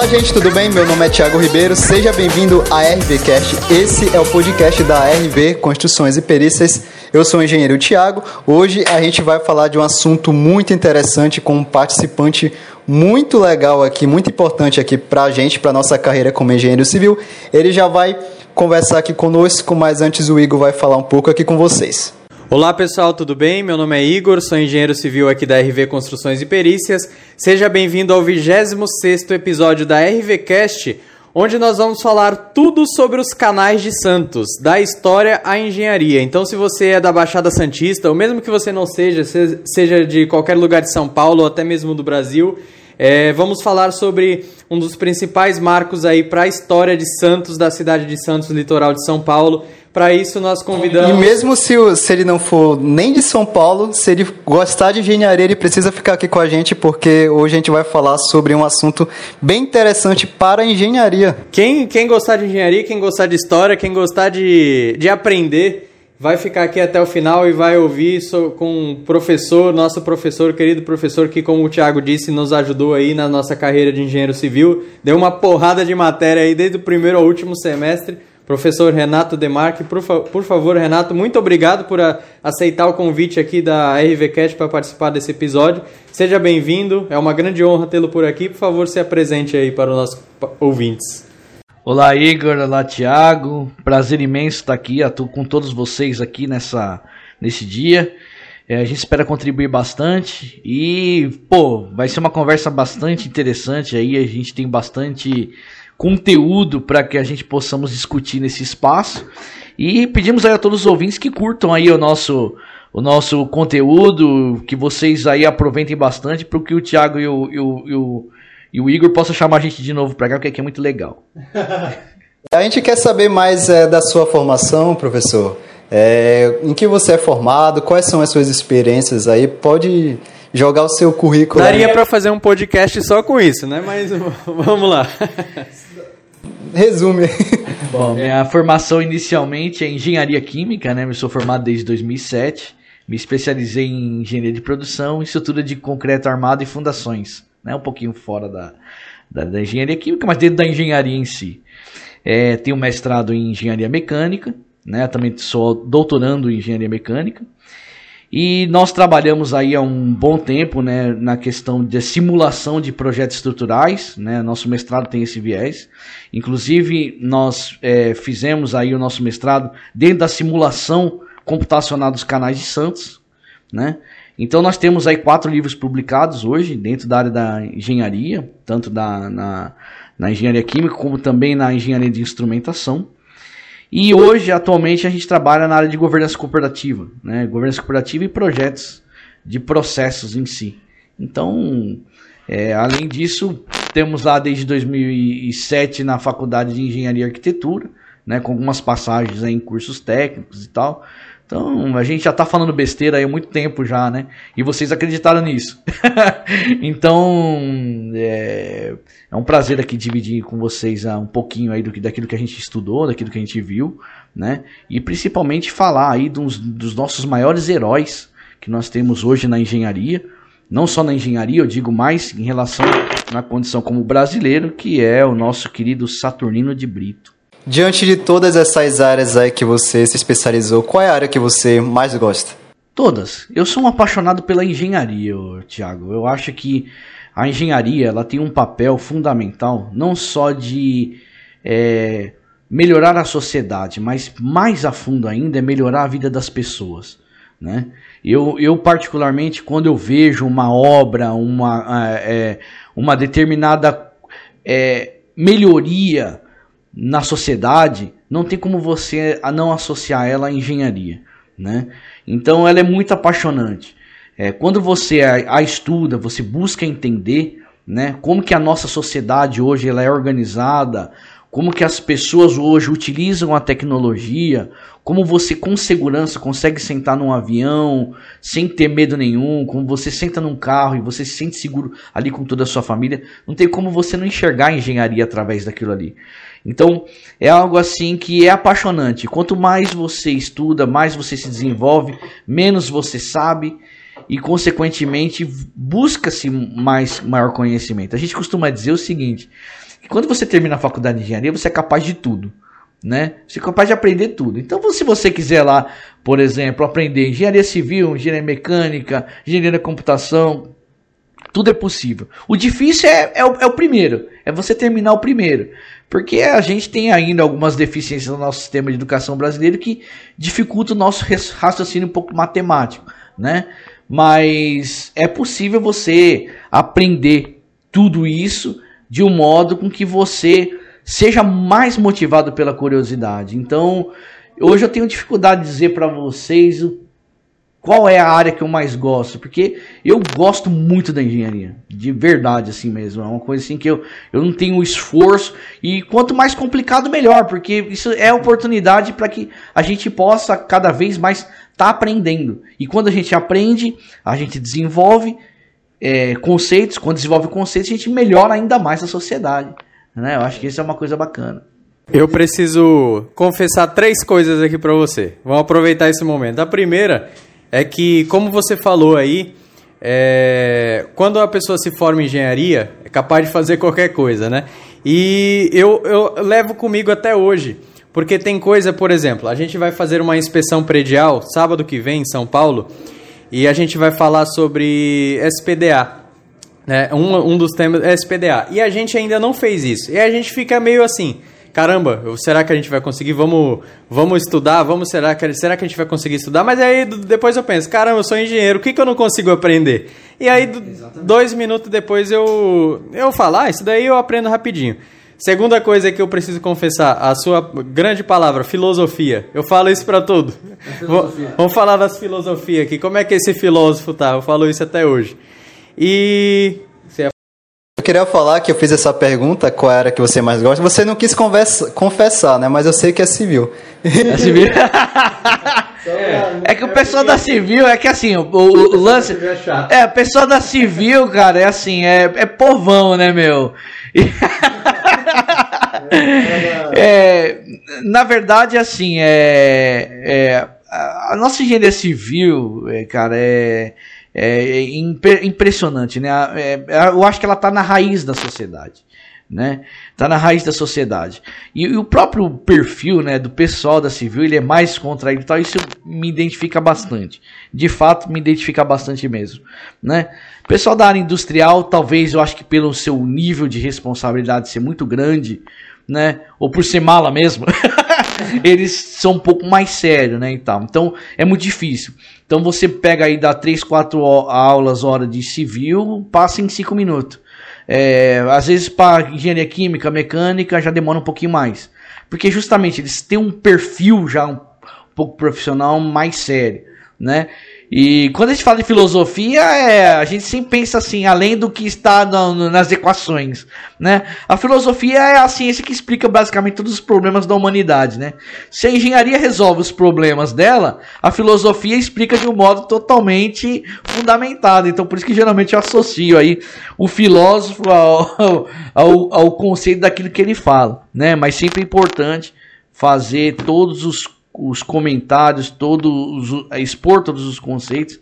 Olá, gente, tudo bem? Meu nome é Thiago Ribeiro. Seja bem-vindo à RVcast. Esse é o podcast da RV Construções e Perícias. Eu sou o engenheiro Thiago. Hoje a gente vai falar de um assunto muito interessante com um participante muito legal aqui, muito importante aqui para a gente, para nossa carreira como engenheiro civil. Ele já vai conversar aqui conosco, mas antes o Igor vai falar um pouco aqui com vocês. Olá pessoal, tudo bem? Meu nome é Igor, sou engenheiro civil aqui da RV Construções e Perícias. Seja bem-vindo ao 26º episódio da RVcast, onde nós vamos falar tudo sobre os canais de Santos, da história à engenharia. Então, se você é da Baixada Santista, ou mesmo que você não seja, seja de qualquer lugar de São Paulo ou até mesmo do Brasil, é, vamos falar sobre um dos principais marcos aí para a história de Santos, da cidade de Santos, litoral de São Paulo. Para isso nós convidamos. E mesmo se, se ele não for nem de São Paulo, se ele gostar de engenharia, ele precisa ficar aqui com a gente, porque hoje a gente vai falar sobre um assunto bem interessante para a engenharia. Quem, quem gostar de engenharia, quem gostar de história, quem gostar de, de aprender, vai ficar aqui até o final e vai ouvir com o professor, nosso professor, querido professor, que, como o Thiago disse, nos ajudou aí na nossa carreira de engenheiro civil. Deu uma porrada de matéria aí desde o primeiro ao último semestre. Professor Renato Demarque, por, fa por favor, Renato, muito obrigado por aceitar o convite aqui da RVCast para participar desse episódio. Seja bem-vindo, é uma grande honra tê-lo por aqui. Por favor, se apresente aí para os nossos ouvintes. Olá Igor, olá Thiago, prazer imenso estar aqui, com todos vocês aqui nessa, nesse dia. É, a gente espera contribuir bastante. E, pô, vai ser uma conversa bastante interessante aí, a gente tem bastante conteúdo para que a gente possamos discutir nesse espaço. E pedimos aí a todos os ouvintes que curtam aí o nosso, o nosso conteúdo, que vocês aí aproveitem bastante para que o Thiago e o, e o, e o e o Igor possa chamar a gente de novo para cá, porque aqui é muito legal. a gente quer saber mais é, da sua formação, professor. É, em que você é formado? Quais são as suas experiências aí? Pode jogar o seu currículo. Daria para fazer um podcast só com isso, né? Mas vamos lá. Resume. Bom, minha formação inicialmente é engenharia química, né? Eu sou formado desde 2007. Me especializei em engenharia de produção, estrutura de concreto armado e fundações né? um pouquinho fora da, da, da engenharia química, mas dentro da engenharia em si. É, tenho mestrado em engenharia mecânica, né? também sou doutorando em engenharia mecânica. E nós trabalhamos aí há um bom tempo né, na questão de simulação de projetos estruturais. Né? Nosso mestrado tem esse viés. Inclusive, nós é, fizemos aí o nosso mestrado dentro da simulação computacional dos canais de Santos. Né? Então nós temos aí quatro livros publicados hoje dentro da área da engenharia, tanto da, na, na engenharia química como também na engenharia de instrumentação. E hoje, atualmente, a gente trabalha na área de governança cooperativa, né? governança cooperativa e projetos de processos em si. Então, é, além disso, temos lá desde 2007 na Faculdade de Engenharia e Arquitetura, né, com algumas passagens em cursos técnicos e tal. Então, a gente já tá falando besteira aí há muito tempo já, né? E vocês acreditaram nisso. então, é, é, um prazer aqui dividir com vocês uh, um pouquinho aí do que, daquilo que a gente estudou, daquilo que a gente viu, né? E principalmente falar aí dos, dos nossos maiores heróis que nós temos hoje na engenharia. Não só na engenharia, eu digo mais em relação na condição como brasileiro, que é o nosso querido Saturnino de Brito. Diante de todas essas áreas aí que você se especializou, qual é a área que você mais gosta? Todas. Eu sou um apaixonado pela engenharia, Tiago. Eu acho que a engenharia ela tem um papel fundamental, não só de é, melhorar a sociedade, mas mais a fundo ainda é melhorar a vida das pessoas. Né? Eu, eu particularmente, quando eu vejo uma obra, uma, é, uma determinada é, melhoria na sociedade, não tem como você não associar ela à engenharia, né? Então ela é muito apaixonante. É, quando você a, a, estuda, você busca entender, né, como que a nossa sociedade hoje ela é organizada, como que as pessoas hoje utilizam a tecnologia, como você com segurança consegue sentar num avião sem ter medo nenhum, como você senta num carro e você se sente seguro ali com toda a sua família, não tem como você não enxergar a engenharia através daquilo ali. Então, é algo assim que é apaixonante. Quanto mais você estuda, mais você se desenvolve, menos você sabe. e consequentemente busca-se mais maior conhecimento. A gente costuma dizer o seguinte, que quando você termina a faculdade de engenharia, você é capaz de tudo. Né? Você é capaz de aprender tudo. Então, se você quiser lá, por exemplo, aprender engenharia civil, engenharia mecânica, engenharia da computação, tudo é possível. O difícil é, é, o, é o primeiro, é você terminar o primeiro. Porque a gente tem ainda algumas deficiências no nosso sistema de educação brasileiro que dificulta o nosso raciocínio um pouco matemático, né? Mas é possível você aprender tudo isso de um modo com que você seja mais motivado pela curiosidade. Então, hoje eu tenho dificuldade de dizer para vocês o qual é a área que eu mais gosto? Porque eu gosto muito da engenharia, de verdade assim mesmo. É uma coisa assim que eu, eu não tenho esforço e quanto mais complicado melhor, porque isso é oportunidade para que a gente possa cada vez mais estar tá aprendendo. E quando a gente aprende, a gente desenvolve é, conceitos. Quando desenvolve conceitos, a gente melhora ainda mais a sociedade. Né? Eu acho que isso é uma coisa bacana. Eu preciso confessar três coisas aqui para você. Vamos aproveitar esse momento. A primeira é que, como você falou aí, é, quando a pessoa se forma em engenharia, é capaz de fazer qualquer coisa, né? E eu, eu levo comigo até hoje. Porque tem coisa, por exemplo, a gente vai fazer uma inspeção predial sábado que vem em São Paulo e a gente vai falar sobre SPDA. Né? Um, um dos temas é SPDA. E a gente ainda não fez isso. E a gente fica meio assim caramba, será que a gente vai conseguir? Vamos, vamos estudar? Vamos, será que, será que a gente vai conseguir estudar? Mas aí depois eu penso, caramba, eu sou engenheiro, o que, que eu não consigo aprender? E aí, Exatamente. dois minutos depois eu, eu falo, ah, isso daí eu aprendo rapidinho. Segunda coisa que eu preciso confessar, a sua grande palavra, filosofia. Eu falo isso para tudo. É vamos falar das filosofias aqui. Como é que esse filósofo tá? Eu falo isso até hoje. E eu queria falar que eu fiz essa pergunta, qual era que você mais gosta. Você não quis conversa, confessar, né? Mas eu sei que é civil. É civil? é que o pessoal da civil é que assim, o, o, o lance. É, o pessoal da civil, cara, é assim, é, é povão, né, meu? é, na verdade, assim, é, é a nossa engenharia civil, é, cara, é é, é impressionante, né? É, eu acho que ela está na raiz da sociedade, né? Está na raiz da sociedade. E, e, o próprio perfil, né, do pessoal da civil, ele é mais contraído tal, isso me identifica bastante. De fato, me identifica bastante mesmo, né? Pessoal da área industrial, talvez eu acho que pelo seu nível de responsabilidade ser muito grande, né? Ou por ser mala mesmo. eles são um pouco mais sérios, né, e tal. Então, é muito difícil. Então, você pega aí, dá 3, 4 aulas, hora de civil, passa em 5 minutos. É, às vezes, para engenharia química, mecânica, já demora um pouquinho mais. Porque, justamente, eles têm um perfil já um pouco profissional mais sério, né? E quando a gente fala de filosofia, é, a gente sempre pensa assim, além do que está no, no, nas equações, né? A filosofia é a ciência que explica basicamente todos os problemas da humanidade, né? Se a engenharia resolve os problemas dela, a filosofia explica de um modo totalmente fundamentado. Então, por isso que geralmente eu associo aí o filósofo ao, ao, ao conceito daquilo que ele fala, né? Mas sempre é importante fazer todos os os comentários, todos, expor todos os conceitos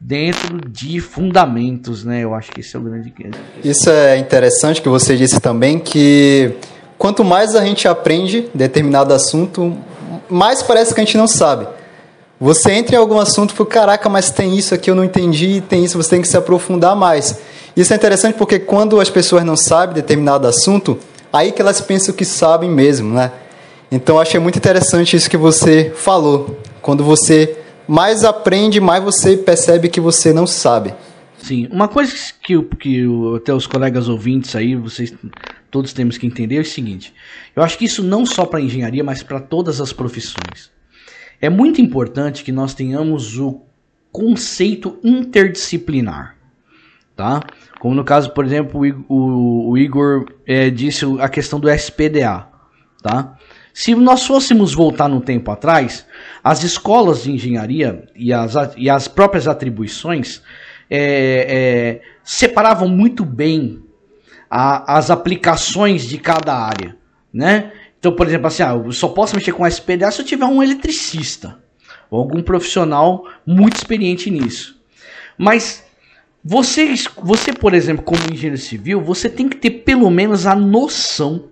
dentro de fundamentos, né? Eu acho que esse é o grande Isso é interessante que você disse também que quanto mais a gente aprende determinado assunto, mais parece que a gente não sabe. Você entra em algum assunto e fala, caraca, mas tem isso aqui eu não entendi, tem isso, você tem que se aprofundar mais. Isso é interessante porque quando as pessoas não sabem determinado assunto, aí que elas pensam que sabem mesmo, né? Então achei muito interessante isso que você falou. Quando você mais aprende, mais você percebe que você não sabe. Sim, uma coisa que, que até os colegas ouvintes aí, vocês todos temos que entender é o seguinte: eu acho que isso não só para engenharia, mas para todas as profissões. É muito importante que nós tenhamos o conceito interdisciplinar, tá? Como no caso, por exemplo, o, o Igor é, disse a questão do SPDA, tá? Se nós fôssemos voltar no tempo atrás, as escolas de engenharia e as, e as próprias atribuições é, é, separavam muito bem a, as aplicações de cada área, né? Então, por exemplo, assim, ah, eu só posso mexer com SPDA se eu tiver um eletricista ou algum profissional muito experiente nisso. Mas você, você, por exemplo, como engenheiro civil, você tem que ter pelo menos a noção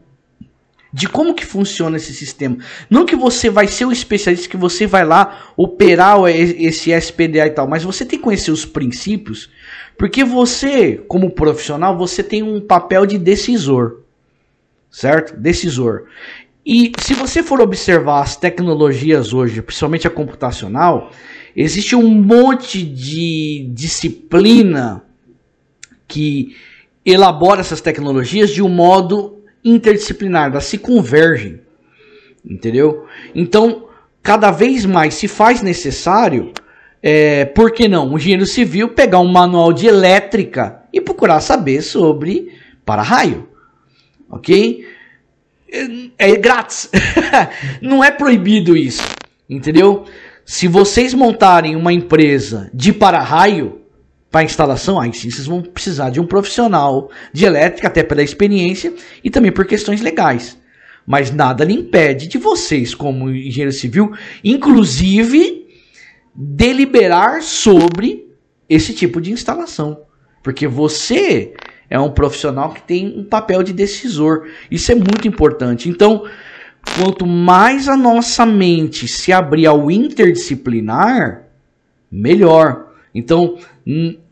de como que funciona esse sistema. Não que você vai ser o especialista que você vai lá operar esse SPDA e tal, mas você tem que conhecer os princípios, porque você, como profissional, você tem um papel de decisor. Certo? Decisor. E se você for observar as tecnologias hoje, principalmente a computacional, existe um monte de disciplina que elabora essas tecnologias de um modo interdisciplinar, elas se convergem. Entendeu? Então, cada vez mais se faz necessário, é, por que não, um engenheiro civil pegar um manual de elétrica e procurar saber sobre para-raio. Ok? É, é grátis. não é proibido isso. Entendeu? Se vocês montarem uma empresa de para-raio, para instalação, aí sim vocês vão precisar de um profissional de elétrica, até pela experiência e também por questões legais. Mas nada lhe impede de vocês, como engenheiro civil, inclusive deliberar sobre esse tipo de instalação. Porque você é um profissional que tem um papel de decisor. Isso é muito importante. Então, quanto mais a nossa mente se abrir ao interdisciplinar, melhor. Então,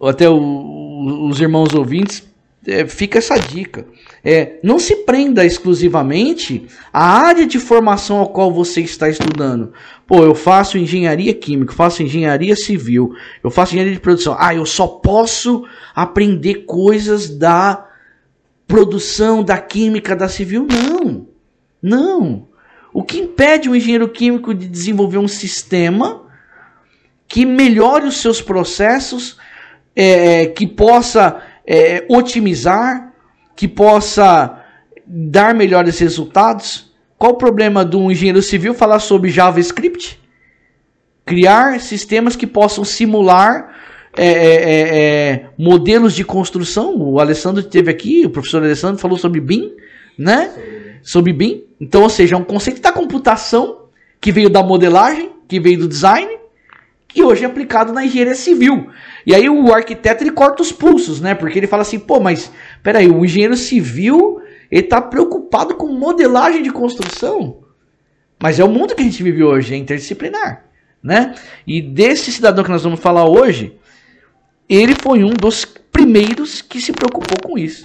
até o, os irmãos ouvintes, é, fica essa dica. É, não se prenda exclusivamente à área de formação ao qual você está estudando. Pô, eu faço engenharia química, faço engenharia civil, eu faço engenharia de produção. Ah, eu só posso aprender coisas da produção, da química, da civil. Não. Não. O que impede o engenheiro químico de desenvolver um sistema que melhore os seus processos, é, que possa é, otimizar, que possa dar melhores resultados. Qual o problema de um engenheiro civil falar sobre JavaScript? Criar sistemas que possam simular é, é, é, é modelos de construção. O Alessandro esteve aqui, o professor Alessandro falou sobre BIM, né? Sobre BIM. Então, ou seja, é um conceito da computação que veio da modelagem, que veio do design, que hoje é aplicado na engenharia civil. E aí o arquiteto ele corta os pulsos, né? Porque ele fala assim, pô, mas peraí, o engenheiro civil ele está preocupado com modelagem de construção. Mas é o mundo que a gente vive hoje, é interdisciplinar, né? E desse cidadão que nós vamos falar hoje, ele foi um dos primeiros que se preocupou com isso.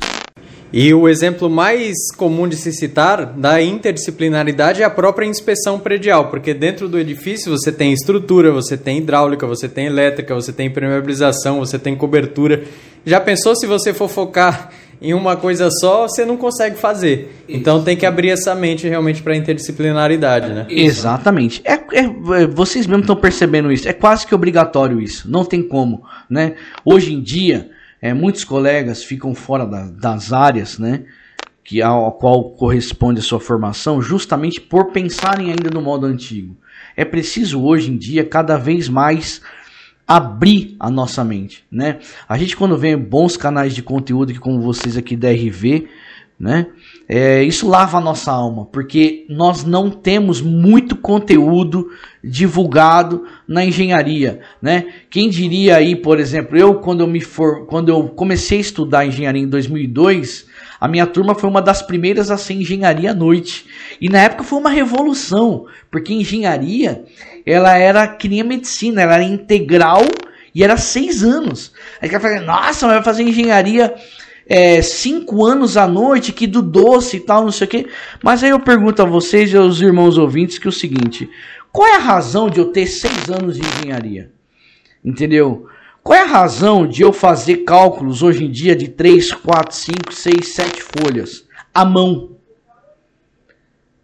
E o exemplo mais comum de se citar da interdisciplinaridade é a própria inspeção predial, porque dentro do edifício você tem estrutura, você tem hidráulica, você tem elétrica, você tem impermeabilização, você tem cobertura. Já pensou se você for focar em uma coisa só, você não consegue fazer. Então tem que abrir essa mente realmente para a interdisciplinaridade, né? Exatamente. É, é, vocês mesmos estão percebendo isso. É quase que obrigatório isso. Não tem como, né? Hoje em dia é, muitos colegas ficam fora da, das áreas, né? Que ao, qual corresponde a sua formação, justamente por pensarem ainda no modo antigo. É preciso hoje em dia cada vez mais abrir a nossa mente, né? A gente quando vê bons canais de conteúdo que como vocês aqui da RV, né? É, isso lava a nossa alma, porque nós não temos muito conteúdo divulgado na engenharia, né? Quem diria aí, por exemplo, eu quando eu me for, quando eu comecei a estudar engenharia em 2002, a minha turma foi uma das primeiras a ser engenharia à noite. E na época foi uma revolução, porque engenharia ela era que nem a medicina, ela era integral e era seis anos. Aí o cara fala, nossa, vai fazer engenharia é, cinco anos à noite, que do doce e tal, não sei o quê. Mas aí eu pergunto a vocês e aos irmãos ouvintes que é o seguinte: qual é a razão de eu ter seis anos de engenharia? Entendeu? Qual é a razão de eu fazer cálculos hoje em dia de 3, 4, 5, 6, 7 folhas à mão?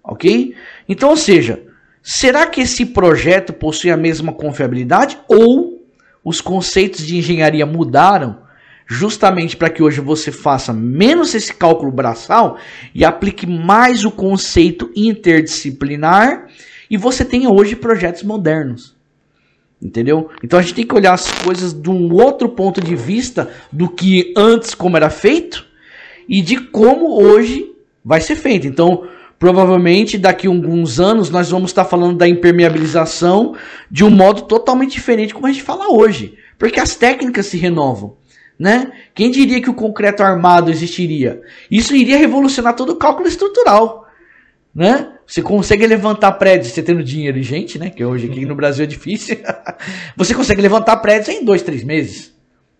Ok? Então, ou seja, será que esse projeto possui a mesma confiabilidade ou os conceitos de engenharia mudaram justamente para que hoje você faça menos esse cálculo braçal e aplique mais o conceito interdisciplinar e você tenha hoje projetos modernos. Entendeu? Então a gente tem que olhar as coisas de um outro ponto de vista do que antes como era feito e de como hoje vai ser feito. Então, provavelmente daqui a alguns anos nós vamos estar falando da impermeabilização de um modo totalmente diferente como a gente fala hoje. Porque as técnicas se renovam. Né? Quem diria que o concreto armado existiria? Isso iria revolucionar todo o cálculo estrutural. Né? Você consegue levantar prédios, você tendo dinheiro e gente, né? Que hoje aqui no Brasil é difícil. você consegue levantar prédios em dois, três meses.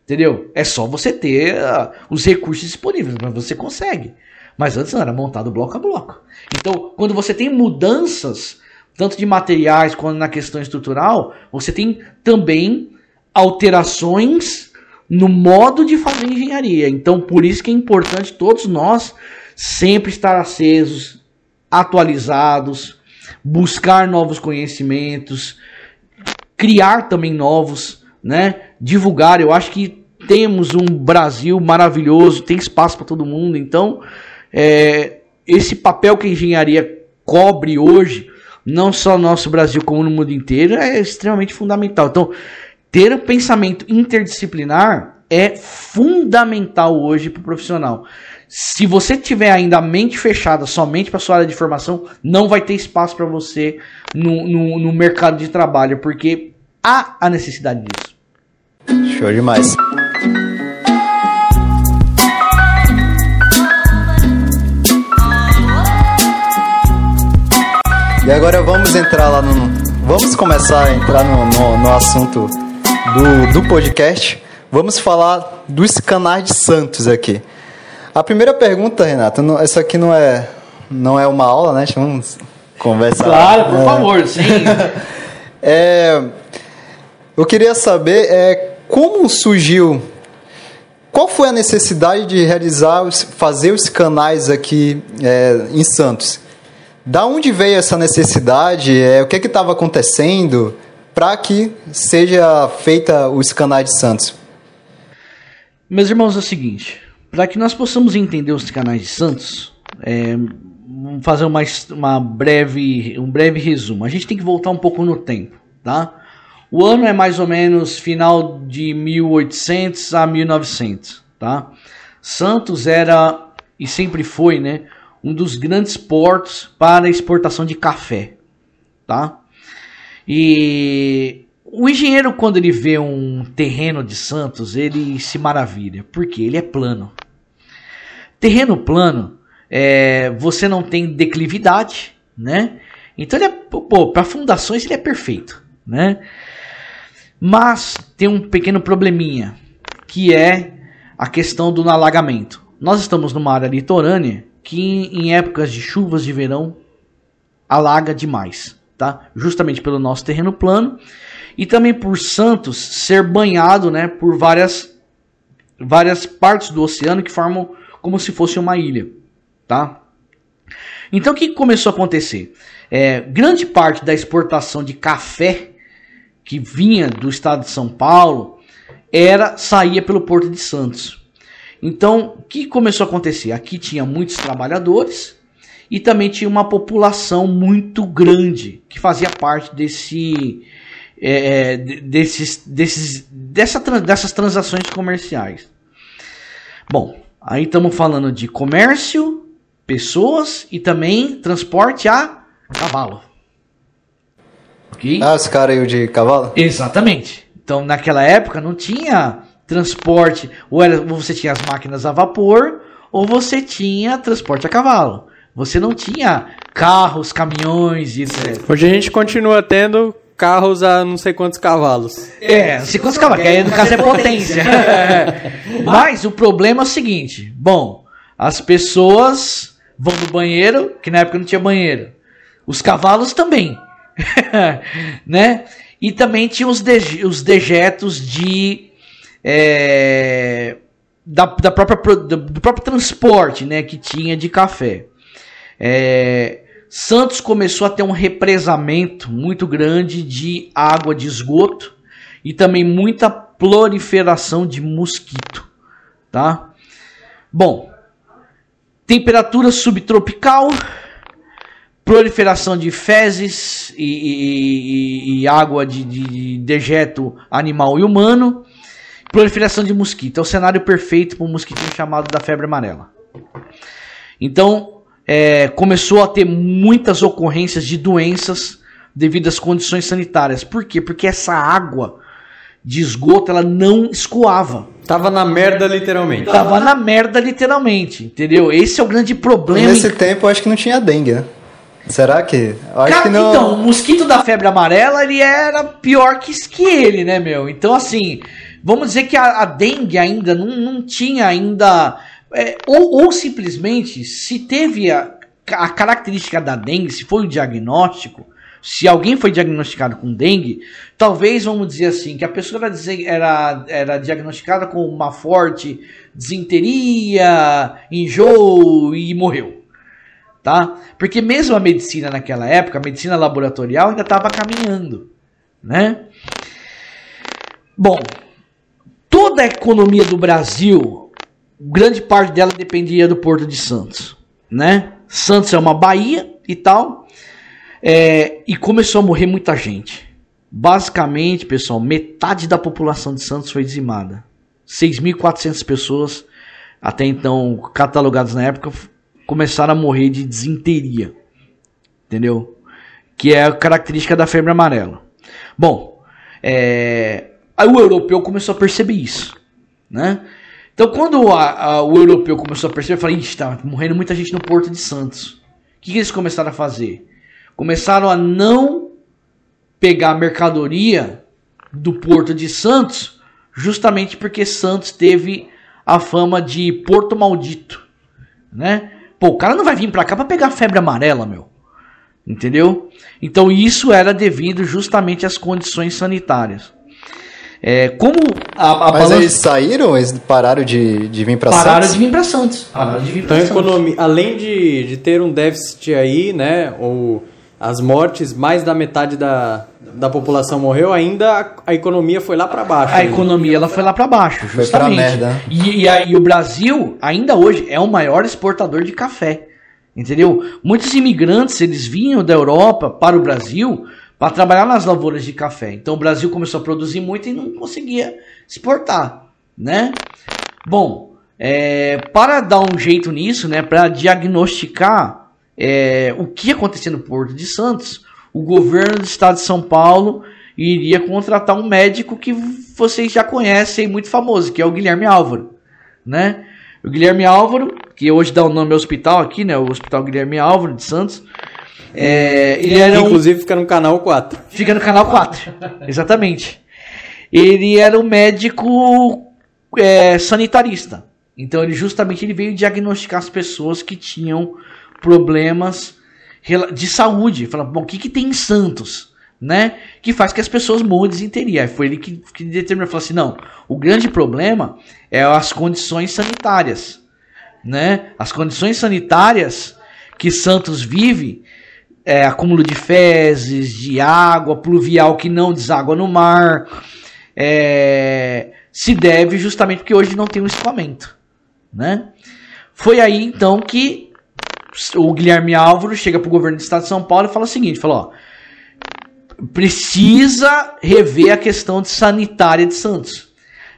Entendeu? É só você ter uh, os recursos disponíveis, mas você consegue. Mas antes não, era montado bloco a bloco. Então, quando você tem mudanças, tanto de materiais quanto na questão estrutural, você tem também alterações no modo de fazer engenharia. Então, por isso que é importante todos nós sempre estar acesos, atualizados, buscar novos conhecimentos, criar também novos, né? Divulgar. Eu acho que temos um Brasil maravilhoso, tem espaço para todo mundo. Então, é, esse papel que a engenharia cobre hoje, não só no nosso Brasil, como no mundo inteiro, é extremamente fundamental. Então, ter um pensamento interdisciplinar é fundamental hoje para o profissional. Se você tiver ainda a mente fechada somente para sua área de formação, não vai ter espaço para você no, no, no mercado de trabalho, porque há a necessidade disso. Show demais. E agora vamos entrar lá no. Vamos começar a entrar no, no, no assunto do, do podcast. Vamos falar dos canais de Santos aqui. A primeira pergunta, Renato, não, essa aqui não é, não é uma aula, né? Vamos conversar. Claro, por é. favor, sim. é, eu queria saber é, como surgiu. Qual foi a necessidade de realizar, fazer os canais aqui é, em Santos? Da onde veio essa necessidade? É, o que é estava acontecendo para que seja feita os canais de Santos? Meus irmãos, é o seguinte: para que nós possamos entender os canais de Santos, é, vamos fazer uma, uma breve, um breve resumo. A gente tem que voltar um pouco no tempo, tá? O ano é mais ou menos final de 1800 a 1900, tá? Santos era e sempre foi, né, um dos grandes portos para exportação de café, tá? E o engenheiro quando ele vê um terreno de Santos, ele se maravilha, porque ele é plano. Terreno plano, é, você não tem declividade, né? Então ele é, pô, para fundações ele é perfeito, né? Mas tem um pequeno probleminha, que é a questão do alagamento. Nós estamos numa área litorânea que em épocas de chuvas de verão alaga demais, tá? Justamente pelo nosso terreno plano e também por Santos ser banhado, né, por várias várias partes do oceano que formam como se fosse uma ilha, tá? Então o que começou a acontecer? É, grande parte da exportação de café que vinha do estado de São Paulo era saía pelo Porto de Santos. Então, o que começou a acontecer? Aqui tinha muitos trabalhadores e também tinha uma população muito grande que fazia parte desse, é, é desses, desses, dessa, dessas transações comerciais. Bom, aí estamos falando de comércio, pessoas e também transporte a cavalo. Okay? Ah, os caras aí de cavalo? Exatamente. Então, naquela época não tinha transporte, ou, era, ou você tinha as máquinas a vapor, ou você tinha transporte a cavalo. Você não tinha carros, caminhões e etc. Hoje a gente continua tendo carros a não sei quantos cavalos. É, não sei quantos cavalos, que aí no caso é potência. Mas o problema é o seguinte: bom, as pessoas vão no banheiro, que na época não tinha banheiro. Os cavalos também. né? E também tinha os, de, os dejetos de é, da, da própria, do, do, próprio transporte né, que tinha de café. É, Santos começou a ter um represamento muito grande de água de esgoto e também muita proliferação de mosquito, tá? Bom, temperatura subtropical, proliferação de fezes e, e, e, e água de, de dejeto animal e humano, Proliferação de mosquito. É o cenário perfeito para um mosquitinho chamado da febre amarela. Então, é, começou a ter muitas ocorrências de doenças devido às condições sanitárias. Por quê? Porque essa água de esgoto, ela não escoava. Tava na merda literalmente. Tava na merda literalmente, entendeu? Esse é o grande problema. Nesse tempo eu acho que não tinha dengue, né? Será que? Eu acho Cara, que não. Então, o mosquito da febre amarela, ele era pior que, que ele, né, meu? Então, assim, vamos dizer que a, a dengue ainda não, não tinha ainda... é, ou, ou simplesmente, se teve a, a característica da dengue, se foi o diagnóstico, se alguém foi diagnosticado com dengue, talvez, vamos dizer assim, que a pessoa era, era, era diagnosticada com uma forte desinteria, enjoo e morreu tá? Porque mesmo a medicina naquela época, a medicina laboratorial ainda estava caminhando, né? Bom, toda a economia do Brasil, grande parte dela dependia do Porto de Santos, né? Santos é uma baía e tal, é, e começou a morrer muita gente. Basicamente, pessoal, metade da população de Santos foi dizimada. 6.400 pessoas, até então catalogadas na época, começaram a morrer de desinteria. Entendeu? Que é a característica da febre amarela. Bom, é, aí o europeu começou a perceber isso. Né? Então, quando a- a- o europeu começou a perceber, falei: Ixi, tá morrendo muita gente no Porto de Santos. O que, que eles começaram a fazer? Começaram a não pegar mercadoria do Porto de Santos, justamente porque Santos teve a fama de Porto Maldito, né? Pô, o cara não vai vir pra cá pra pegar febre amarela, meu. Entendeu? Então isso era devido justamente às condições sanitárias. É, como a, a Mas balança- eles saíram? Eles pararam de, de vir pararam Santos? de vir pra Santos. Pararam de vir Então, pra economia, além de, de ter um déficit aí, né, ou as mortes, mais da metade da, da população morreu, ainda a, a economia foi lá para baixo. A ainda. economia ela foi lá pra baixo, Foi justamente. pra merda. E, e, a- e o Brasil, ainda hoje, é o maior exportador de café. Entendeu? Muitos imigrantes, eles vinham da Europa para o Brasil para trabalhar nas lavouras de café. Então o Brasil começou a produzir muito e não conseguia exportar, né? Bom, é, para dar um jeito nisso, né, para diagnosticar é, o que acontecia no Porto de Santos, o governo do estado de São Paulo iria contratar um médico que vocês já conhecem, muito famoso, que é o Guilherme Álvaro, né? O Guilherme Álvaro, que hoje dá o nome ao hospital aqui, né? O Hospital Guilherme Álvaro de Santos. É, ele era um, Inclusive fica no canal 4. Fica no canal 4. Exatamente. Ele era um médico é, sanitarista. Então ele justamente ele veio diagnosticar as pessoas que tinham problemas de saúde. Falando, bom, o que, que tem em Santos? Né? Que faz que as pessoas morram de desinteria. Aí Foi ele que, que determinou, falou assim, não, o grande problema é as condições sanitárias. Né? As condições sanitárias que Santos vive é, acúmulo de fezes, de água pluvial que não deságua no mar, é, se deve justamente porque hoje não tem um escoamento. Né? Foi aí então que o Guilherme Álvaro chega para o governo do estado de São Paulo e fala o seguinte: falou, ó, precisa rever a questão de sanitária de Santos.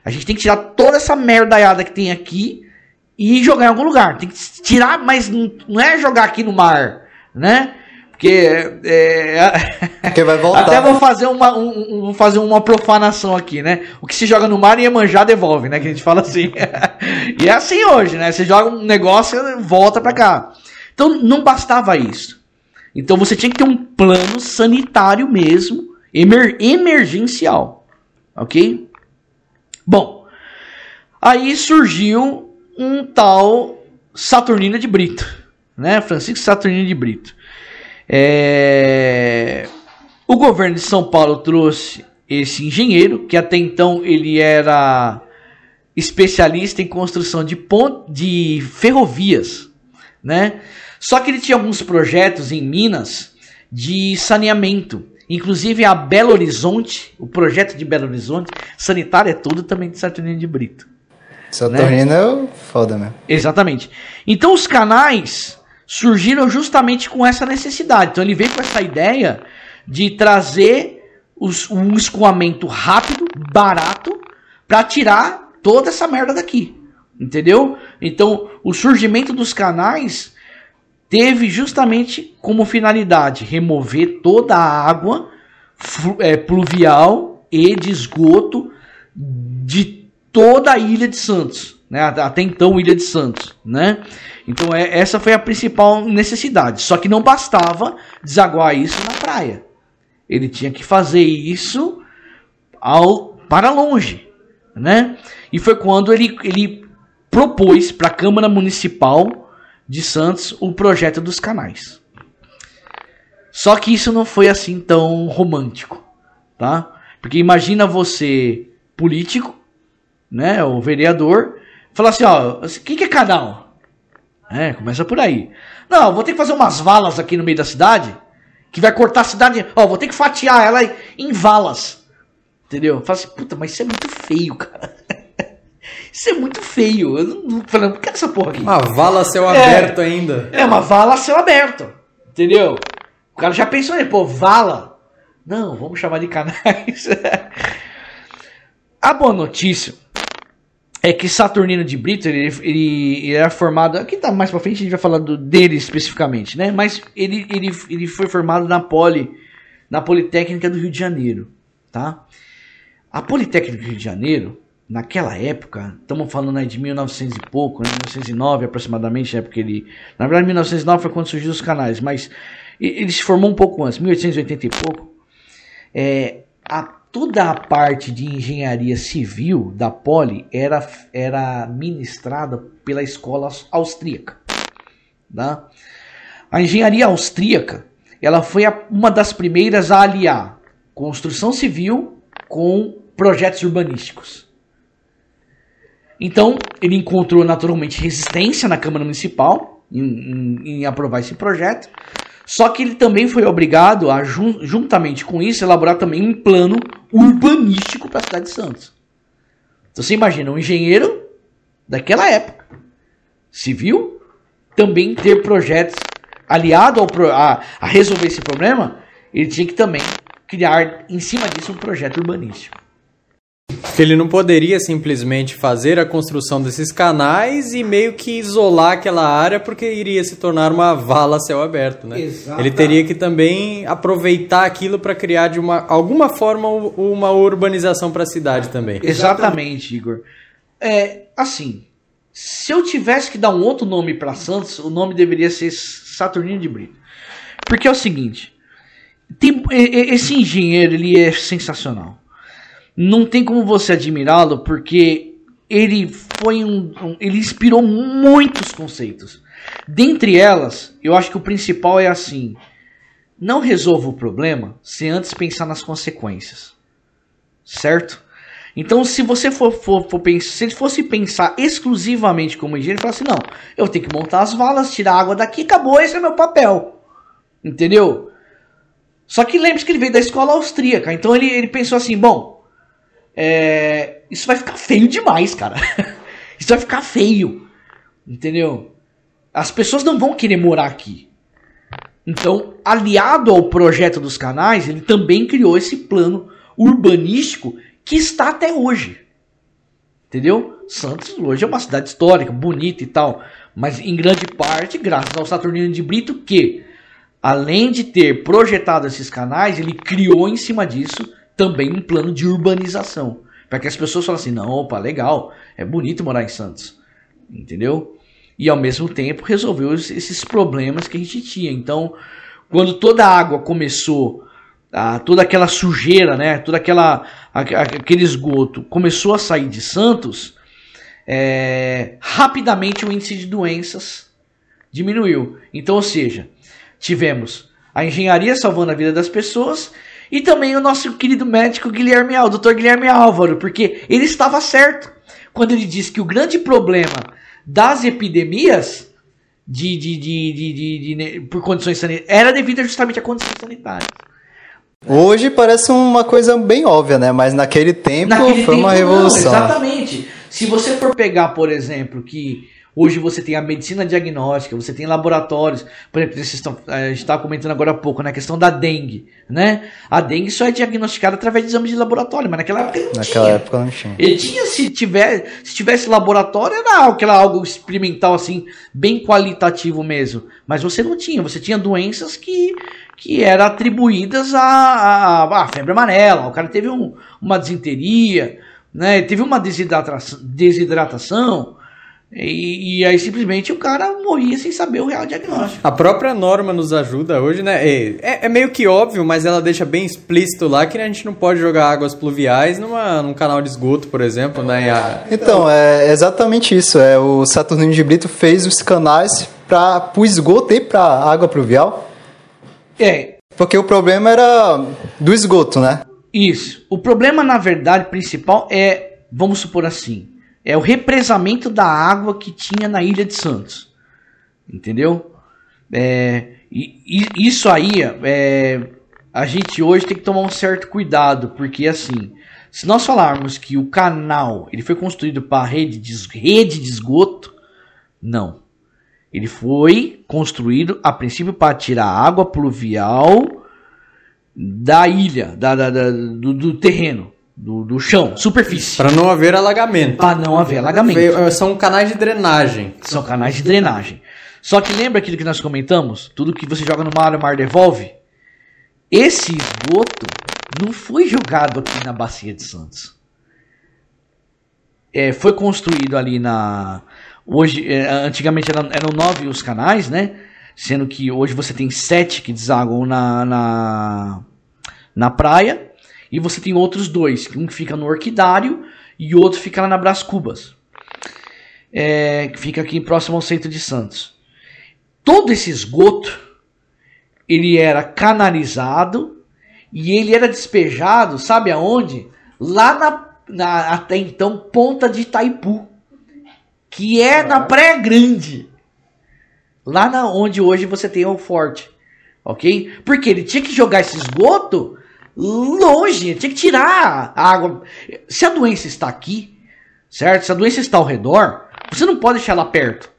A gente tem que tirar toda essa merdaiada que tem aqui e jogar em algum lugar. Tem que tirar, mas não é jogar aqui no mar, né? Porque é, Porque vai voltar. até vou fazer uma um- um- vou fazer uma profanação aqui, né? O que se joga no mar e manjar devolve, né? Que a gente fala assim. e é assim hoje, né? Você joga um negócio volta pra cá. Então não bastava isso. Então você tinha que ter um plano sanitário mesmo, emer- emergencial, ok? Bom, aí surgiu um tal Saturnino de Brito, né? Francisco Saturnino de Brito. É, O governo de São Paulo trouxe esse engenheiro, que até então ele era especialista em construção de, pon- de ferrovias, né? Só que ele tinha alguns projetos em Minas de saneamento. Inclusive a Belo Horizonte, o projeto de Belo Horizonte, sanitário é tudo também de Saturnino de Brito. Saturnino é o foda mesmo. Exatamente. Então os canais surgiram justamente com essa necessidade. Então ele veio com essa ideia de trazer os- um escoamento rápido, barato, para tirar toda essa merda daqui. Entendeu? Então o surgimento dos canais teve justamente como finalidade remover toda a água eh, pluvial e de esgoto de toda a ilha de Santos, né? Até então Ilha de Santos, né? Então é, essa foi a principal necessidade. Só que não bastava desaguar isso na praia. Ele tinha que fazer isso ao para longe, né? E foi quando ele, ele propôs para a Câmara Municipal de Santos o projeto dos canais. Só que isso não foi assim tão romântico, tá? Porque imagina você político, né, o vereador, falar assim, ó, o que, que é canal? É, começa por aí. Não, vou ter que fazer umas valas aqui no meio da cidade, que vai cortar a cidade, ó, vou ter que fatiar ela em valas. Entendeu? Fala assim, puta, mas isso é muito feio, cara. Isso é muito feio. Eu não, falando, por que essa porra aqui? Uma vala a céu é, aberto ainda. É, uma vala céu aberto. Entendeu? O cara já pensou, né? Pô, vala. Não, vamos chamar de canais. a boa notícia é que Saturnino de Brito, ele, ele, ele era formado. Aqui tá mais pra frente, a gente vai falar do, dele especificamente, né? Mas ele, ele, ele foi formado na Poli, na Politécnica do Rio de Janeiro, tá? A Politécnica do Rio de Janeiro, naquela época, estamos falando aí de 1900 e pouco, né, 1909 aproximadamente, é porque ele, na verdade 1909 foi quando surgiu os canais, mas ele se formou um pouco antes, 1880 e pouco. É, a, toda a parte de engenharia civil da Poli era, era ministrada pela escola austríaca. Tá? A engenharia austríaca ela foi a, uma das primeiras a aliar construção civil com projetos urbanísticos. Então, ele encontrou naturalmente resistência na Câmara Municipal em, em, em aprovar esse projeto. Só que ele também foi obrigado a, juntamente com isso, elaborar também um plano urbanístico para a cidade de Santos. Então você imagina um engenheiro daquela época, civil, também ter projetos aliado ao, a, a resolver esse problema, ele tinha que também criar em cima disso um projeto urbanístico. Que ele não poderia simplesmente fazer a construção desses canais e meio que isolar aquela área porque iria se tornar uma vala a céu aberto, né? Exato. Ele teria que também aproveitar aquilo para criar de uma alguma forma uma urbanização para a cidade também. Exatamente, Igor. É, assim, se eu tivesse que dar um outro nome para Santos, o nome deveria ser Saturnino de Brito. Porque é o seguinte, tem, esse engenheiro ele é sensacional não tem como você admirá-lo porque ele foi um, um, ele inspirou muitos conceitos. Dentre elas, eu acho que o principal é assim: não resolva o problema sem antes pensar nas consequências. Certo? Então, se você for, for, for pensar, se ele fosse pensar exclusivamente como engenheiro, ele fala assim: não, eu tenho que montar as valas, tirar a água daqui, acabou, esse é meu papel. Entendeu? Só que lembre-se que ele veio da escola austríaca, então ele, ele pensou assim: bom, é, isso vai ficar feio demais, cara. isso vai ficar feio. Entendeu? As pessoas não vão querer morar aqui. Então, aliado ao projeto dos canais, ele também criou esse plano urbanístico que está até hoje. Entendeu? Santos hoje é uma cidade histórica, bonita e tal, mas em grande parte graças ao Saturnino de Brito que, além de ter projetado esses canais, ele criou em cima disso também um plano de urbanização. Para que as pessoas falem assim: não, opa, legal, é bonito morar em Santos. Entendeu? E ao mesmo tempo resolveu esses problemas que a gente tinha. Então, quando toda a água começou, a, toda aquela sujeira, né, toda aquela a, aquele esgoto começou a sair de Santos, é, rapidamente o índice de doenças diminuiu. Então, ou seja, tivemos a engenharia salvando a vida das pessoas e também o nosso querido médico Guilherme Álvaro, doutor Guilherme Álvaro, porque ele estava certo quando ele disse que o grande problema das epidemias de, de, de, de, de por condições sanitárias era devido justamente a condições sanitárias. Hoje parece uma coisa bem óbvia, né? Mas naquele tempo naquele foi tempo, uma revolução. Não, exatamente. Se você for pegar, por exemplo, que Hoje você tem a medicina diagnóstica, você tem laboratórios. Por exemplo, estão, a gente estava comentando agora há pouco, na né, questão da dengue. Né? A dengue só é diagnosticada através de exames de laboratório, mas naquela época não naquela tinha. época não tinha. Ele tinha, se, tiver, se tivesse laboratório, era aquela, algo experimental, assim, bem qualitativo mesmo. Mas você não tinha, você tinha doenças que, que eram atribuídas à, à, à febre amarela. O cara teve um, uma desinteria né? Teve uma desidratação, desidratação e, e, aí simplesmente o cara morria sem saber o real diagnóstico. A própria norma nos ajuda hoje, né? É, é, meio que óbvio, mas ela deixa bem explícito lá que a gente não pode jogar águas pluviais numa, num canal de esgoto, por exemplo, né? A... Então, é exatamente isso. É, o Saturnino de Brito fez os canais para o esgoto e para água pluvial. É. Porque o problema era do esgoto, né? Isso. O problema, na verdade, principal é, vamos supor assim, é o represamento da água que tinha na Ilha de Santos. Entendeu? É, e, e, isso aí, é, a gente hoje tem que tomar um certo cuidado, porque assim, se nós falarmos que o canal ele foi construído para rede de, rede de esgoto, não. Ele foi construído a princípio para tirar água pluvial da ilha, da, da, da do, do terreno do, do chão, superfície. Para não haver alagamento. Para não haver alagamento. Eh, são canais de drenagem. São canais de drenagem. Só que lembra aquilo que nós comentamos? Tudo que você joga no mar, o mar devolve? Esse esgoto não foi jogado aqui na Bacia de Santos. É, foi construído ali na. Hoje, é, antigamente eram, eram nove os canais, né? Sendo que hoje você tem sete que desaguam na, na, na praia e você tem outros dois, um que fica no Orquidário e outro fica lá na Brás Cubas, é, que fica aqui próximo ao centro de Santos. Todo esse esgoto, ele era canalizado e ele era despejado, sabe aonde? Lá na, na até então ponta de Itaipu, que é na Praia Grande, lá na onde hoje você tem o forte, ok? Porque ele tinha que jogar esse esgoto longe, tinha que tirar a água. Se a doença está aqui, certo? Se a doença está ao redor, você não pode deixar ela perto.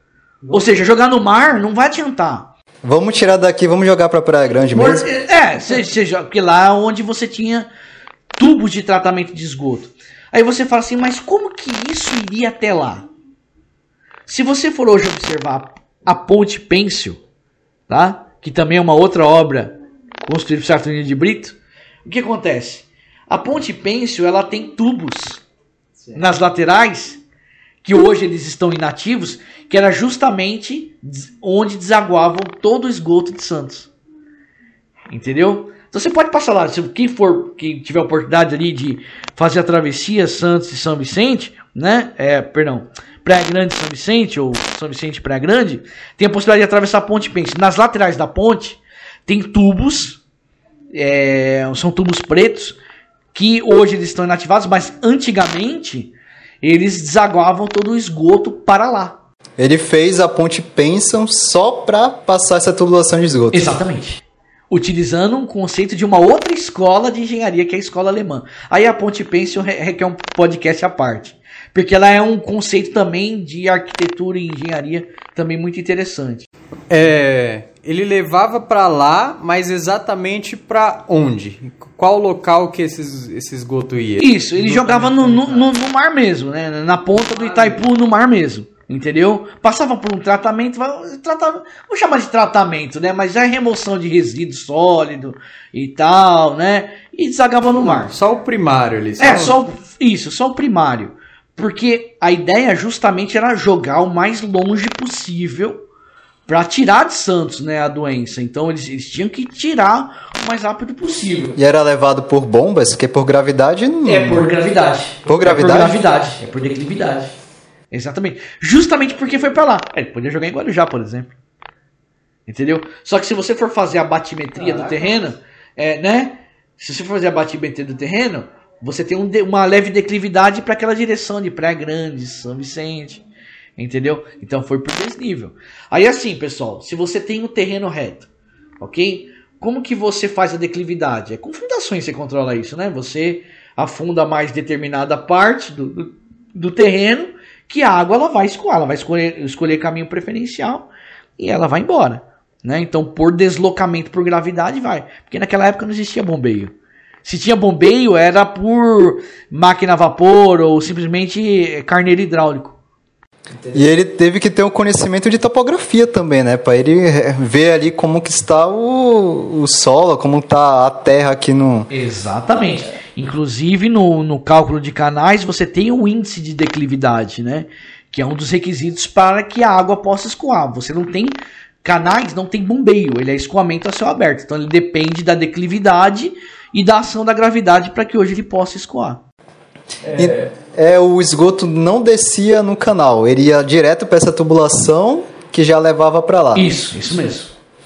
Ou seja, jogar no mar não vai adiantar. Vamos tirar daqui, vamos jogar para Praia Grande mesmo? É, seja, porque lá é onde você tinha tubos de tratamento de esgoto. Aí você fala assim, mas como que isso iria até lá? Se você for hoje observar a Ponte Pêncil, tá? que também é uma outra obra construída por Saturnino de Brito, o que acontece? A ponte pêncil ela tem tubos certo. nas laterais que hoje eles estão inativos, que era justamente onde desaguavam todo o esgoto de Santos. Entendeu? Então você pode passar lá, se quem for, quem tiver a oportunidade ali de fazer a travessia Santos e São Vicente, né? É, perdão, Praia Grande São Vicente ou São Vicente Praia Grande, tem a possibilidade de atravessar a ponte Pêncil. Nas laterais da ponte tem tubos é, são tubos pretos que hoje eles estão inativados, mas antigamente eles desaguavam todo o esgoto para lá. Ele fez a ponte Pensam só para passar essa tubulação de esgoto. Exatamente. Utilizando um conceito de uma outra escola de engenharia, que é a escola alemã. Aí a ponte Pensam requer um podcast à parte. Porque ela é um conceito também de arquitetura e engenharia também muito interessante. É, ele levava para lá, mas exatamente para onde? Qual local que esses, esse esgoto ia? Isso, ele jogava no, no, no, mar mesmo, né? Na ponta do Itaipu, no mar mesmo. Entendeu? Passava por um tratamento, tratava, vou chamar de tratamento, né? Mas é remoção de resíduo sólido e tal, né? E desagava no mar. Só o primário ali. Só... É, só isso, só o primário. Porque a ideia justamente era jogar o mais longe possível para tirar de Santos né, a doença. Então eles, eles, tinham que tirar o mais rápido possível. E era levado por bombas, que por gravidade não. É por gravidade. Por gravidade? É por gravidade, é por declividade. Exatamente. Justamente porque foi para lá. É, ele podia jogar em Guarujá, por exemplo. Entendeu? Só que se você for fazer a batimetria Caraca. do terreno, é, né? Se você for fazer a batimetria do terreno, você tem um, uma leve declividade para aquela direção de Praia Grande, São Vicente. Entendeu? Então foi por desnível. Aí assim, pessoal, se você tem o terreno reto, ok? Como que você faz a declividade? É com fundações você controla isso, né? Você afunda mais determinada parte do, do, do terreno que a água ela vai escoar, ela vai escolher, escolher caminho preferencial e ela vai embora. Né? Então, por deslocamento por gravidade, vai. Porque naquela época não existia bombeio. Se tinha bombeio, era por máquina a vapor ou simplesmente carneiro hidráulico. E ele teve que ter um conhecimento de topografia também, né? Para ele ver ali como que está o, o solo, como está a terra aqui no... Exatamente. Inclusive, no, no cálculo de canais, você tem um índice de declividade, né? Que é um dos requisitos para que a água possa escoar. Você não tem canais, não tem bombeio, ele é escoamento a céu aberto. Então, ele depende da declividade e da ação da gravidade para que hoje ele possa escoar. É... é, o esgoto não descia no canal, ele ia direto para essa tubulação que já levava para lá. Isso, isso mesmo.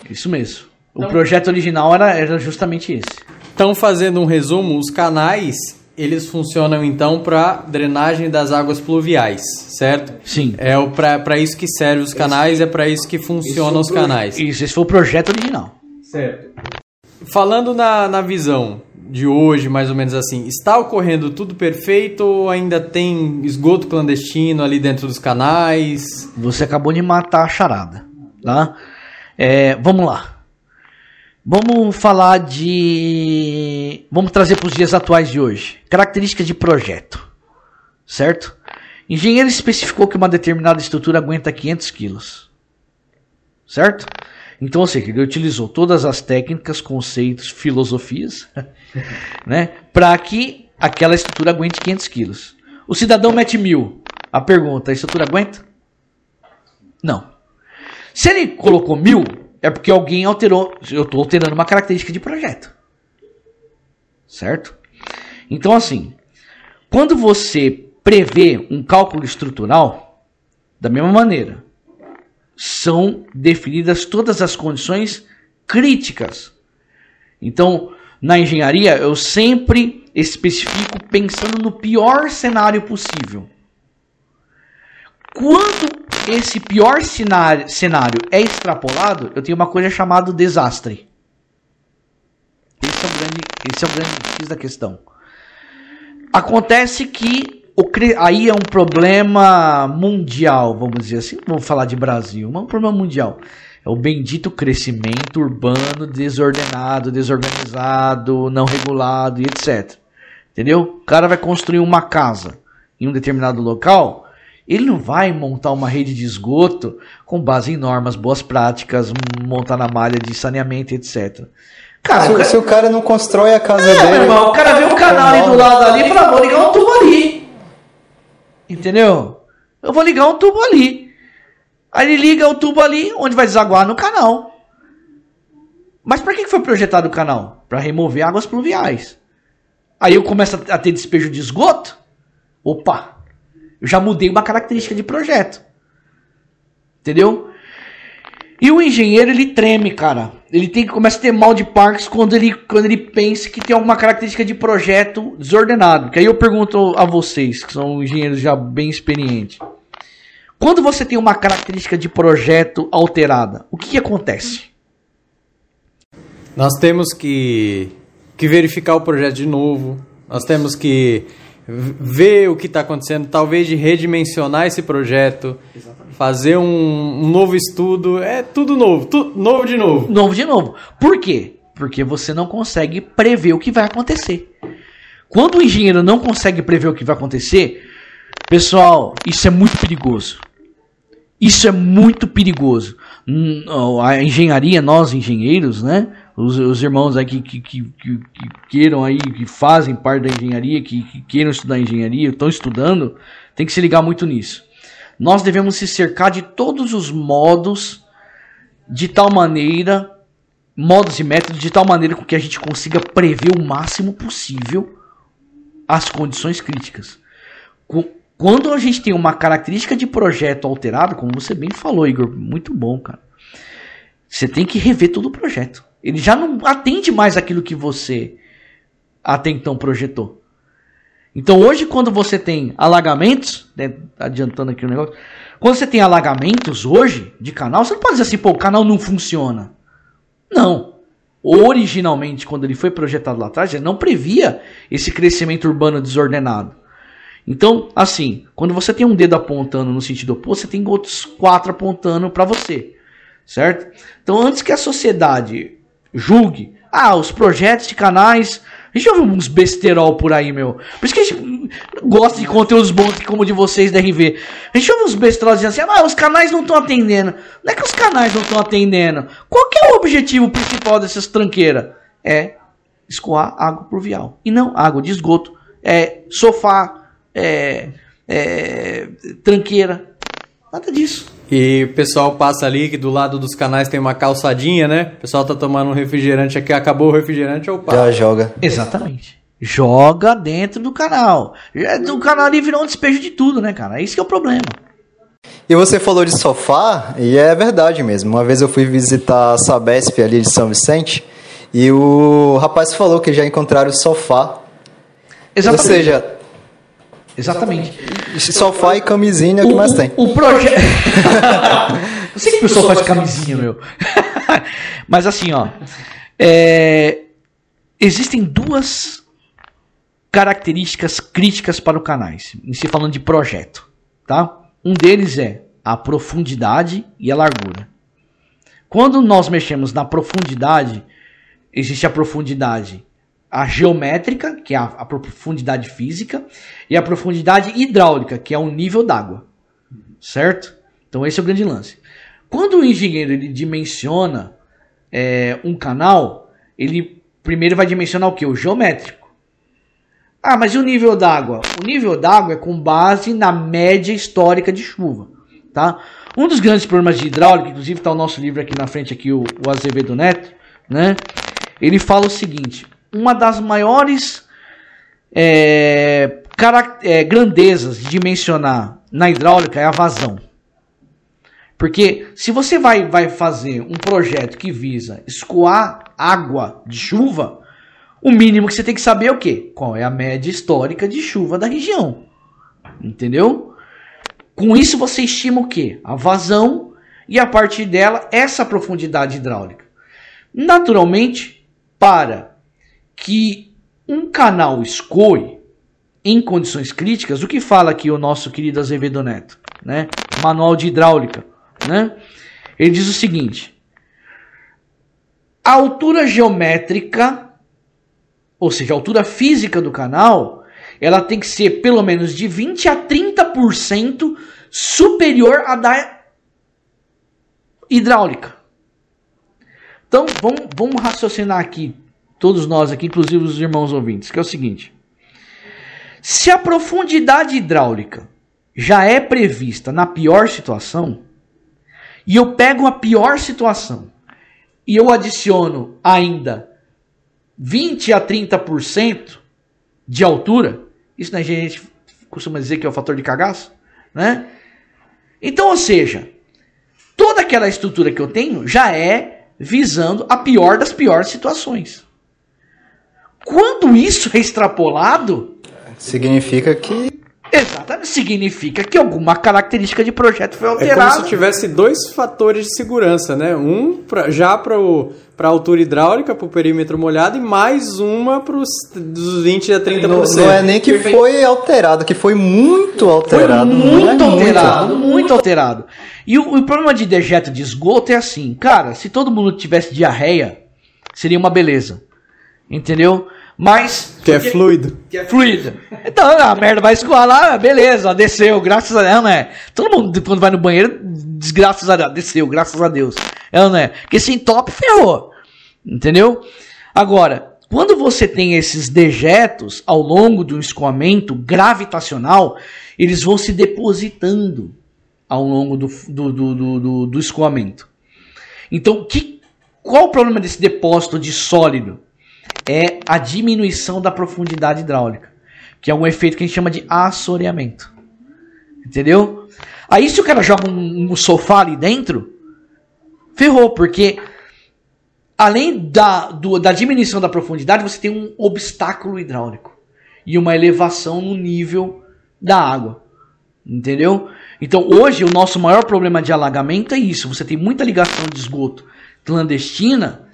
Isso mesmo. O então, projeto original era, era justamente esse. Então, fazendo um resumo, os canais eles funcionam então para drenagem das águas pluviais, certo? Sim. É para isso que servem os canais, esse, é para isso que funcionam os canais. Isso, esse foi o projeto original. Certo. Falando na, na visão de hoje, mais ou menos assim, está ocorrendo tudo perfeito ou ainda tem esgoto clandestino ali dentro dos canais? Você acabou de matar a charada, tá? É, vamos lá. Vamos falar de. Vamos trazer para os dias atuais de hoje. Características de projeto. Certo? Engenheiro especificou que uma determinada estrutura aguenta 500 quilos. Certo? Então, ou seja, ele utilizou todas as técnicas, conceitos, filosofias, né, para que aquela estrutura aguente 500 quilos. O cidadão mete mil. A pergunta: a estrutura aguenta? Não. Se ele colocou mil, é porque alguém alterou. Eu estou alterando uma característica de projeto. Certo? Então, assim, quando você prevê um cálculo estrutural, da mesma maneira, são definidas todas as condições críticas. Então, na engenharia, eu sempre especifico pensando no pior cenário possível. Quando esse pior cenário, é extrapolado, eu tenho uma coisa chamada desastre. Esse é o grande, esse é o grande X da questão. Acontece que o, aí é um problema mundial, vamos dizer assim. Vamos falar de Brasil, mas é um problema mundial. É o bendito crescimento urbano desordenado, desorganizado, não regulado e etc. Entendeu? O cara vai construir uma casa em um determinado local ele não vai montar uma rede de esgoto com base em normas, boas práticas, montar na malha de saneamento, etc. Cara, se, o cara... se o cara não constrói a casa é, dele. Irmão, o cara vê um canal aí do lado ali e fala, vou ligar um tubo ali. Entendeu? Eu vou ligar um tubo ali. Aí ele liga o tubo ali, onde vai desaguar no canal. Mas para que foi projetado o canal? Para remover águas pluviais. Aí eu começo a ter despejo de esgoto. Opa, eu já mudei uma característica de projeto. Entendeu? E o engenheiro, ele treme, cara. Ele tem que começar a ter mal de parques quando ele, quando ele pensa que tem alguma característica de projeto desordenado. Que aí eu pergunto a vocês, que são engenheiros já bem experientes. Quando você tem uma característica de projeto alterada, o que, que acontece? Nós temos que, que verificar o projeto de novo. Nós temos que ver o que está acontecendo, talvez de redimensionar esse projeto, Exatamente. fazer um, um, novo estudo, é tudo novo, tu, novo de novo. Novo de novo. Por quê? Porque você não consegue prever o que vai acontecer. Quando o engenheiro não consegue prever o que vai acontecer, pessoal, isso é muito perigoso. Isso é muito perigoso. Hum, a engenharia, nós engenheiros, né? Os, os irmãos aí que, que, que, que, queiram aí, que fazem parte da engenharia, que, que queiram estudar engenharia, estão estudando, tem que se ligar muito nisso. Nós devemos se cercar de todos os modos, de tal maneira, modos e métodos, de tal maneira que a gente consiga prever o máximo possível as condições críticas. Quando a gente tem uma característica de projeto alterada, como você bem falou, Igor, muito bom, cara. Você tem que rever todo o projeto. Ele já não atende mais aquilo que você até então projetou. Então hoje, quando você tem alagamentos, né, adiantando aqui o negócio, quando você tem alagamentos hoje de canal, você não pode dizer assim, pô, o canal não funciona. Não. Originalmente, quando ele foi projetado lá atrás, ele não previa esse crescimento urbano desordenado. Então, assim, quando você tem um dedo apontando no sentido oposto, você tem outros quatro apontando para você, certo? Então, antes que a sociedade julgue. Ah, os projetos de canais. A gente ouve uns besterol por aí, meu. Por isso que a gente gosta de conteúdos bons como o de vocês da RV. A gente ouve uns besterol dizendo assim: ah, os canais não estão atendendo. Não é que os canais não estão atendendo. Qual que é o objetivo principal dessas tranqueiras? É escoar água pluvial. E não água de esgoto. É sofá, é, é tranqueira. Nada disso. E o pessoal passa ali que do lado dos canais tem uma calçadinha, né? O pessoal tá tomando um refrigerante aqui, acabou o refrigerante, opa. Já joga. Exatamente. Joga dentro do canal. O canal ali virou um despejo de tudo, né, cara? É isso que é o problema. E você falou de sofá, e é verdade mesmo. Uma vez eu fui visitar a Sabesp ali de São Vicente, e o rapaz falou que já encontraram sofá. Exatamente. Ou seja, Exatamente. sofá e camisinha é o que mais tem. O projeto. Eu sei que o pessoal faz camisinha, meu. Mas assim, ó. é, Existem duas características críticas para o canais, em se falando de projeto, tá? Um deles é a profundidade e a largura. Quando nós mexemos na profundidade, existe a profundidade a geométrica, que é a, a profundidade física, e a profundidade hidráulica, que é o nível d'água. Certo? Então esse é o grande lance. Quando o engenheiro ele dimensiona é, um canal, ele primeiro vai dimensionar o que? O geométrico. Ah, mas e o nível d'água? O nível d'água é com base na média histórica de chuva. Tá? Um dos grandes problemas de hidráulica, inclusive está o nosso livro aqui na frente, aqui, o, o Azevedo Neto, né? ele fala o seguinte: uma das maiores é, é, grandezas de dimensionar na hidráulica é a vazão. Porque se você vai, vai fazer um projeto que visa escoar água de chuva, o mínimo que você tem que saber é o quê? Qual é a média histórica de chuva da região. Entendeu? Com isso você estima o quê? A vazão e a partir dela essa profundidade hidráulica. Naturalmente, para que um canal escoe em condições críticas, o que fala aqui o nosso querido Azevedo Neto, né? Manual de hidráulica, né? Ele diz o seguinte: a altura geométrica, ou seja, a altura física do canal, ela tem que ser pelo menos de 20 a 30% superior à da hidráulica. Então, vamos, vamos raciocinar aqui todos nós aqui, inclusive os irmãos ouvintes, que é o seguinte: se a profundidade hidráulica já é prevista na pior situação, e eu pego a pior situação e eu adiciono ainda 20 a 30% de altura, isso na gente costuma dizer que é o fator de cagaço, né? Então, ou seja, toda aquela estrutura que eu tenho já é visando a pior das piores situações. Quando isso é extrapolado. Significa que. Exatamente, significa que alguma característica de projeto foi alterada. É como se tivesse dois fatores de segurança, né? Um pra, já para a altura hidráulica, para o perímetro molhado, e mais uma para os 20% a 30%. Não, não é nem que foi alterado, que foi muito alterado. Foi muito é alterado, muito. muito alterado. E o, o problema de dejeto de esgoto é assim, cara, se todo mundo tivesse diarreia, seria uma beleza. Entendeu? Mas. Que é fluido. Que é fluido. Então, a merda vai escoar lá, beleza, desceu, graças a Deus, né? Todo mundo, quando vai no banheiro, desgraças a Deus, desceu, graças a Deus. É, não é? Porque sem top ferrou. Entendeu? Agora, quando você tem esses dejetos ao longo do escoamento gravitacional, eles vão se depositando ao longo do, do, do, do, do escoamento. Então, que, qual o problema desse depósito de sólido? É a diminuição da profundidade hidráulica, que é um efeito que a gente chama de assoreamento. Entendeu? Aí se o cara joga um, um sofá ali dentro, ferrou, porque além da, do, da diminuição da profundidade, você tem um obstáculo hidráulico e uma elevação no nível da água. Entendeu? Então hoje o nosso maior problema de alagamento é isso. Você tem muita ligação de esgoto clandestina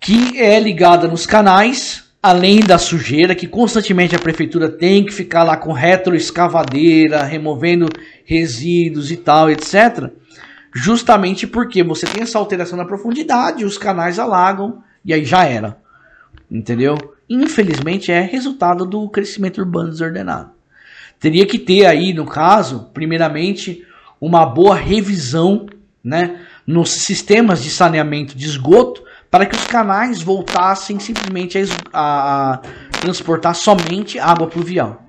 que é ligada nos canais, além da sujeira, que constantemente a prefeitura tem que ficar lá com retroescavadeira, removendo resíduos e tal, etc. Justamente porque você tem essa alteração na profundidade, os canais alagam e aí já era. Entendeu? Infelizmente é resultado do crescimento urbano desordenado. Teria que ter aí, no caso, primeiramente, uma boa revisão né, nos sistemas de saneamento de esgoto para que os canais voltassem simplesmente a, a, transportar somente água pluvial.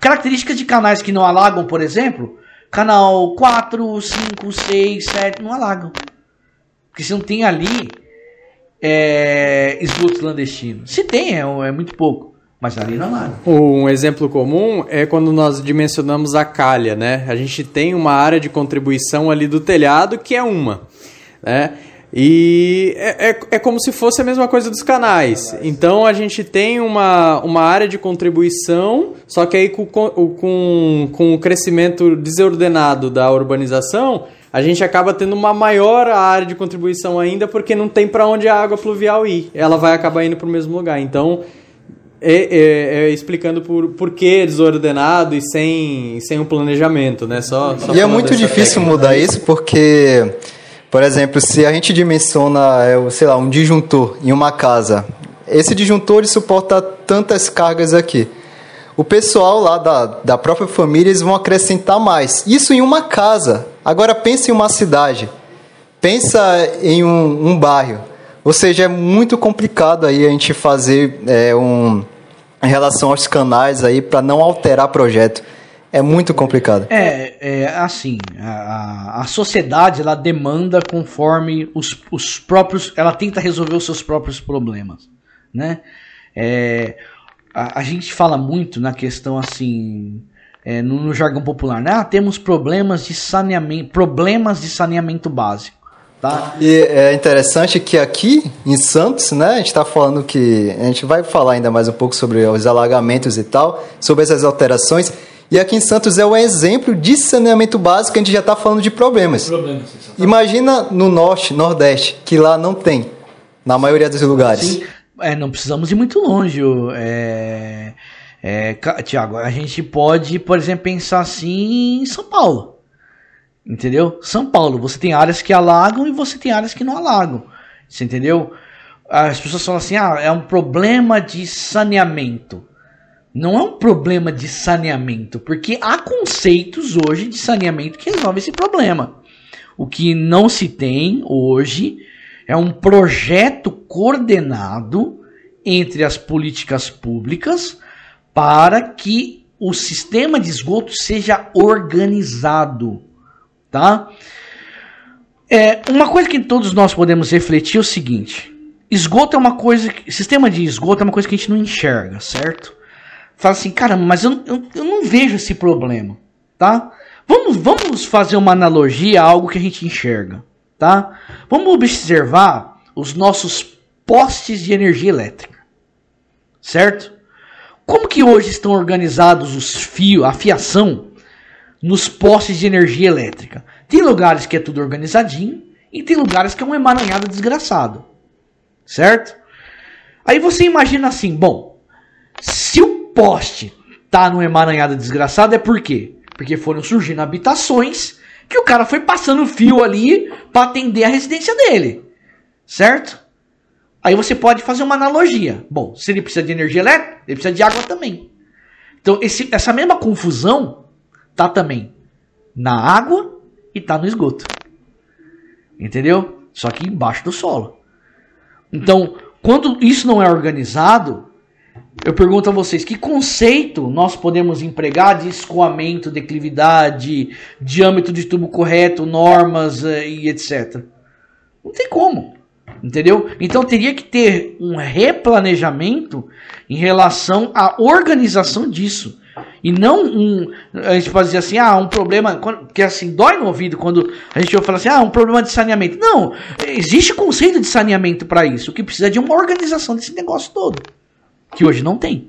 Características de canais que não alagam, por exemplo, canal 4, 5, 6, 7 não alagam. Porque se não tem ali é, esgoto clandestino. Se tem, é, é muito pouco. Mas ali não alaga. Um exemplo comum é quando nós dimensionamos a calha, né? A gente tem uma área de contribuição ali do telhado que é uma, né? E é, é, é, como se fosse a mesma coisa dos canais. Então a gente tem uma, uma área de contribuição, só que aí com, com, com o crescimento desordenado da urbanização, a gente acaba tendo uma maior área de contribuição ainda, porque não tem para onde a água pluvial ir. Ela vai acabar indo para o mesmo lugar. Então, é, é, é, explicando por, por que desordenado e sem, sem um planejamento, né? Só, só e é muito difícil técnica. mudar isso, porque por exemplo, se a gente dimensiona, é, sei lá, um disjuntor em uma casa, esse disjuntor ele suporta tantas cargas aqui. O pessoal lá da, da própria família eles vão acrescentar mais. Isso em uma casa. Agora pense em uma cidade. Pensa em um, um bairro. Ou seja, é muito complicado aí a gente fazer é, um em relação aos canais aí para não alterar projeto. É muito complicado. É, é assim, a, a sociedade ela demanda conforme os, os próprios, ela tenta resolver os seus próprios problemas, né? É, a, a gente fala muito na questão assim, é, no, no, jargão popular, né? Ah, temos problemas de saneamento, problemas de saneamento básico. Tá? E é interessante que aqui em Santos, né, a gente está falando que a gente vai falar ainda mais um pouco sobre os alagamentos e tal, sobre essas alterações. E aqui em Santos é um exemplo de saneamento básico, a gente já está falando de problemas. problemas Imagina no norte, nordeste, que lá não tem, na maioria dos lugares. Sim, é, não precisamos ir muito longe. É, é, Tiago, a gente pode, por exemplo, pensar assim em São Paulo. Entendeu? São Paulo, você tem áreas que alagam e você tem áreas que não alagam. Você entendeu? As pessoas falam assim: ah, é um problema de saneamento não é um problema de saneamento, porque há conceitos hoje de saneamento que resolvem esse problema. O que não se tem hoje é um projeto coordenado entre as políticas públicas para que o sistema de esgoto seja organizado, tá? É, uma coisa que todos nós podemos refletir é o seguinte: esgoto é uma coisa, sistema de esgoto é uma coisa que a gente não enxerga, certo? Fala assim, caramba, mas eu, eu, eu não vejo esse problema, tá? Vamos, vamos fazer uma analogia a algo que a gente enxerga, tá? Vamos observar os nossos postes de energia elétrica, certo? Como que hoje estão organizados os fios, a fiação nos postes de energia elétrica? Tem lugares que é tudo organizadinho e tem lugares que é um emaranhado desgraçado, certo? Aí você imagina assim, bom, se o poste tá no emaranhado desgraçado é por quê? Porque foram surgindo habitações que o cara foi passando fio ali para atender a residência dele. Certo? Aí você pode fazer uma analogia. Bom, se ele precisa de energia elétrica, ele precisa de água também. Então, esse, essa mesma confusão tá também na água e tá no esgoto. Entendeu? Só que embaixo do solo. Então, quando isso não é organizado, eu pergunto a vocês, que conceito nós podemos empregar de escoamento, declividade, diâmetro de tubo correto, normas eh, e etc? Não tem como. Entendeu? Então teria que ter um replanejamento em relação à organização disso. E não um. A gente pode dizer assim, ah, um problema. Que assim, dói no ouvido quando a gente ouve falar assim, ah, um problema de saneamento. Não, existe conceito de saneamento para isso. O que precisa é de uma organização desse negócio todo que hoje não tem.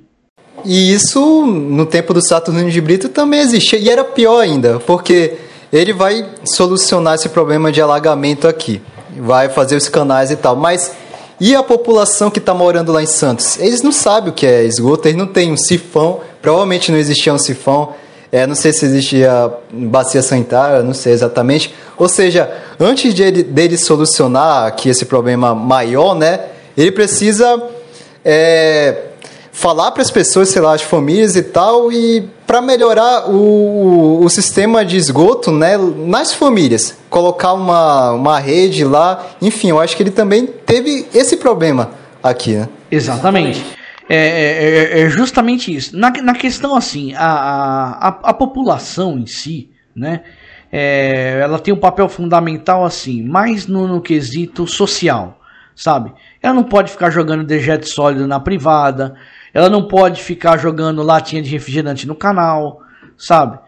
E isso, no tempo do Saturnino de Brito, também existia. E era pior ainda, porque ele vai solucionar esse problema de alagamento aqui. Vai fazer os canais e tal. Mas e a população que está morando lá em Santos? Eles não sabem o que é esgoto, eles não têm um sifão. Provavelmente não existia um sifão. É, não sei se existia bacia sanitária, não sei exatamente. Ou seja, antes de ele, dele solucionar aqui esse problema maior, né, ele precisa é, falar para as pessoas, sei lá, as famílias e tal, e para melhorar o, o sistema de esgoto né, nas famílias. Colocar uma, uma rede lá. Enfim, eu acho que ele também teve esse problema aqui. Né? Exatamente. É, é, é, é justamente isso. Na, na questão assim, a, a, a população em si, né? É, ela tem um papel fundamental assim, mais no, no quesito social, sabe? Ela não pode ficar jogando dejeto sólido na privada, ela não pode ficar jogando latinha de refrigerante no canal, sabe?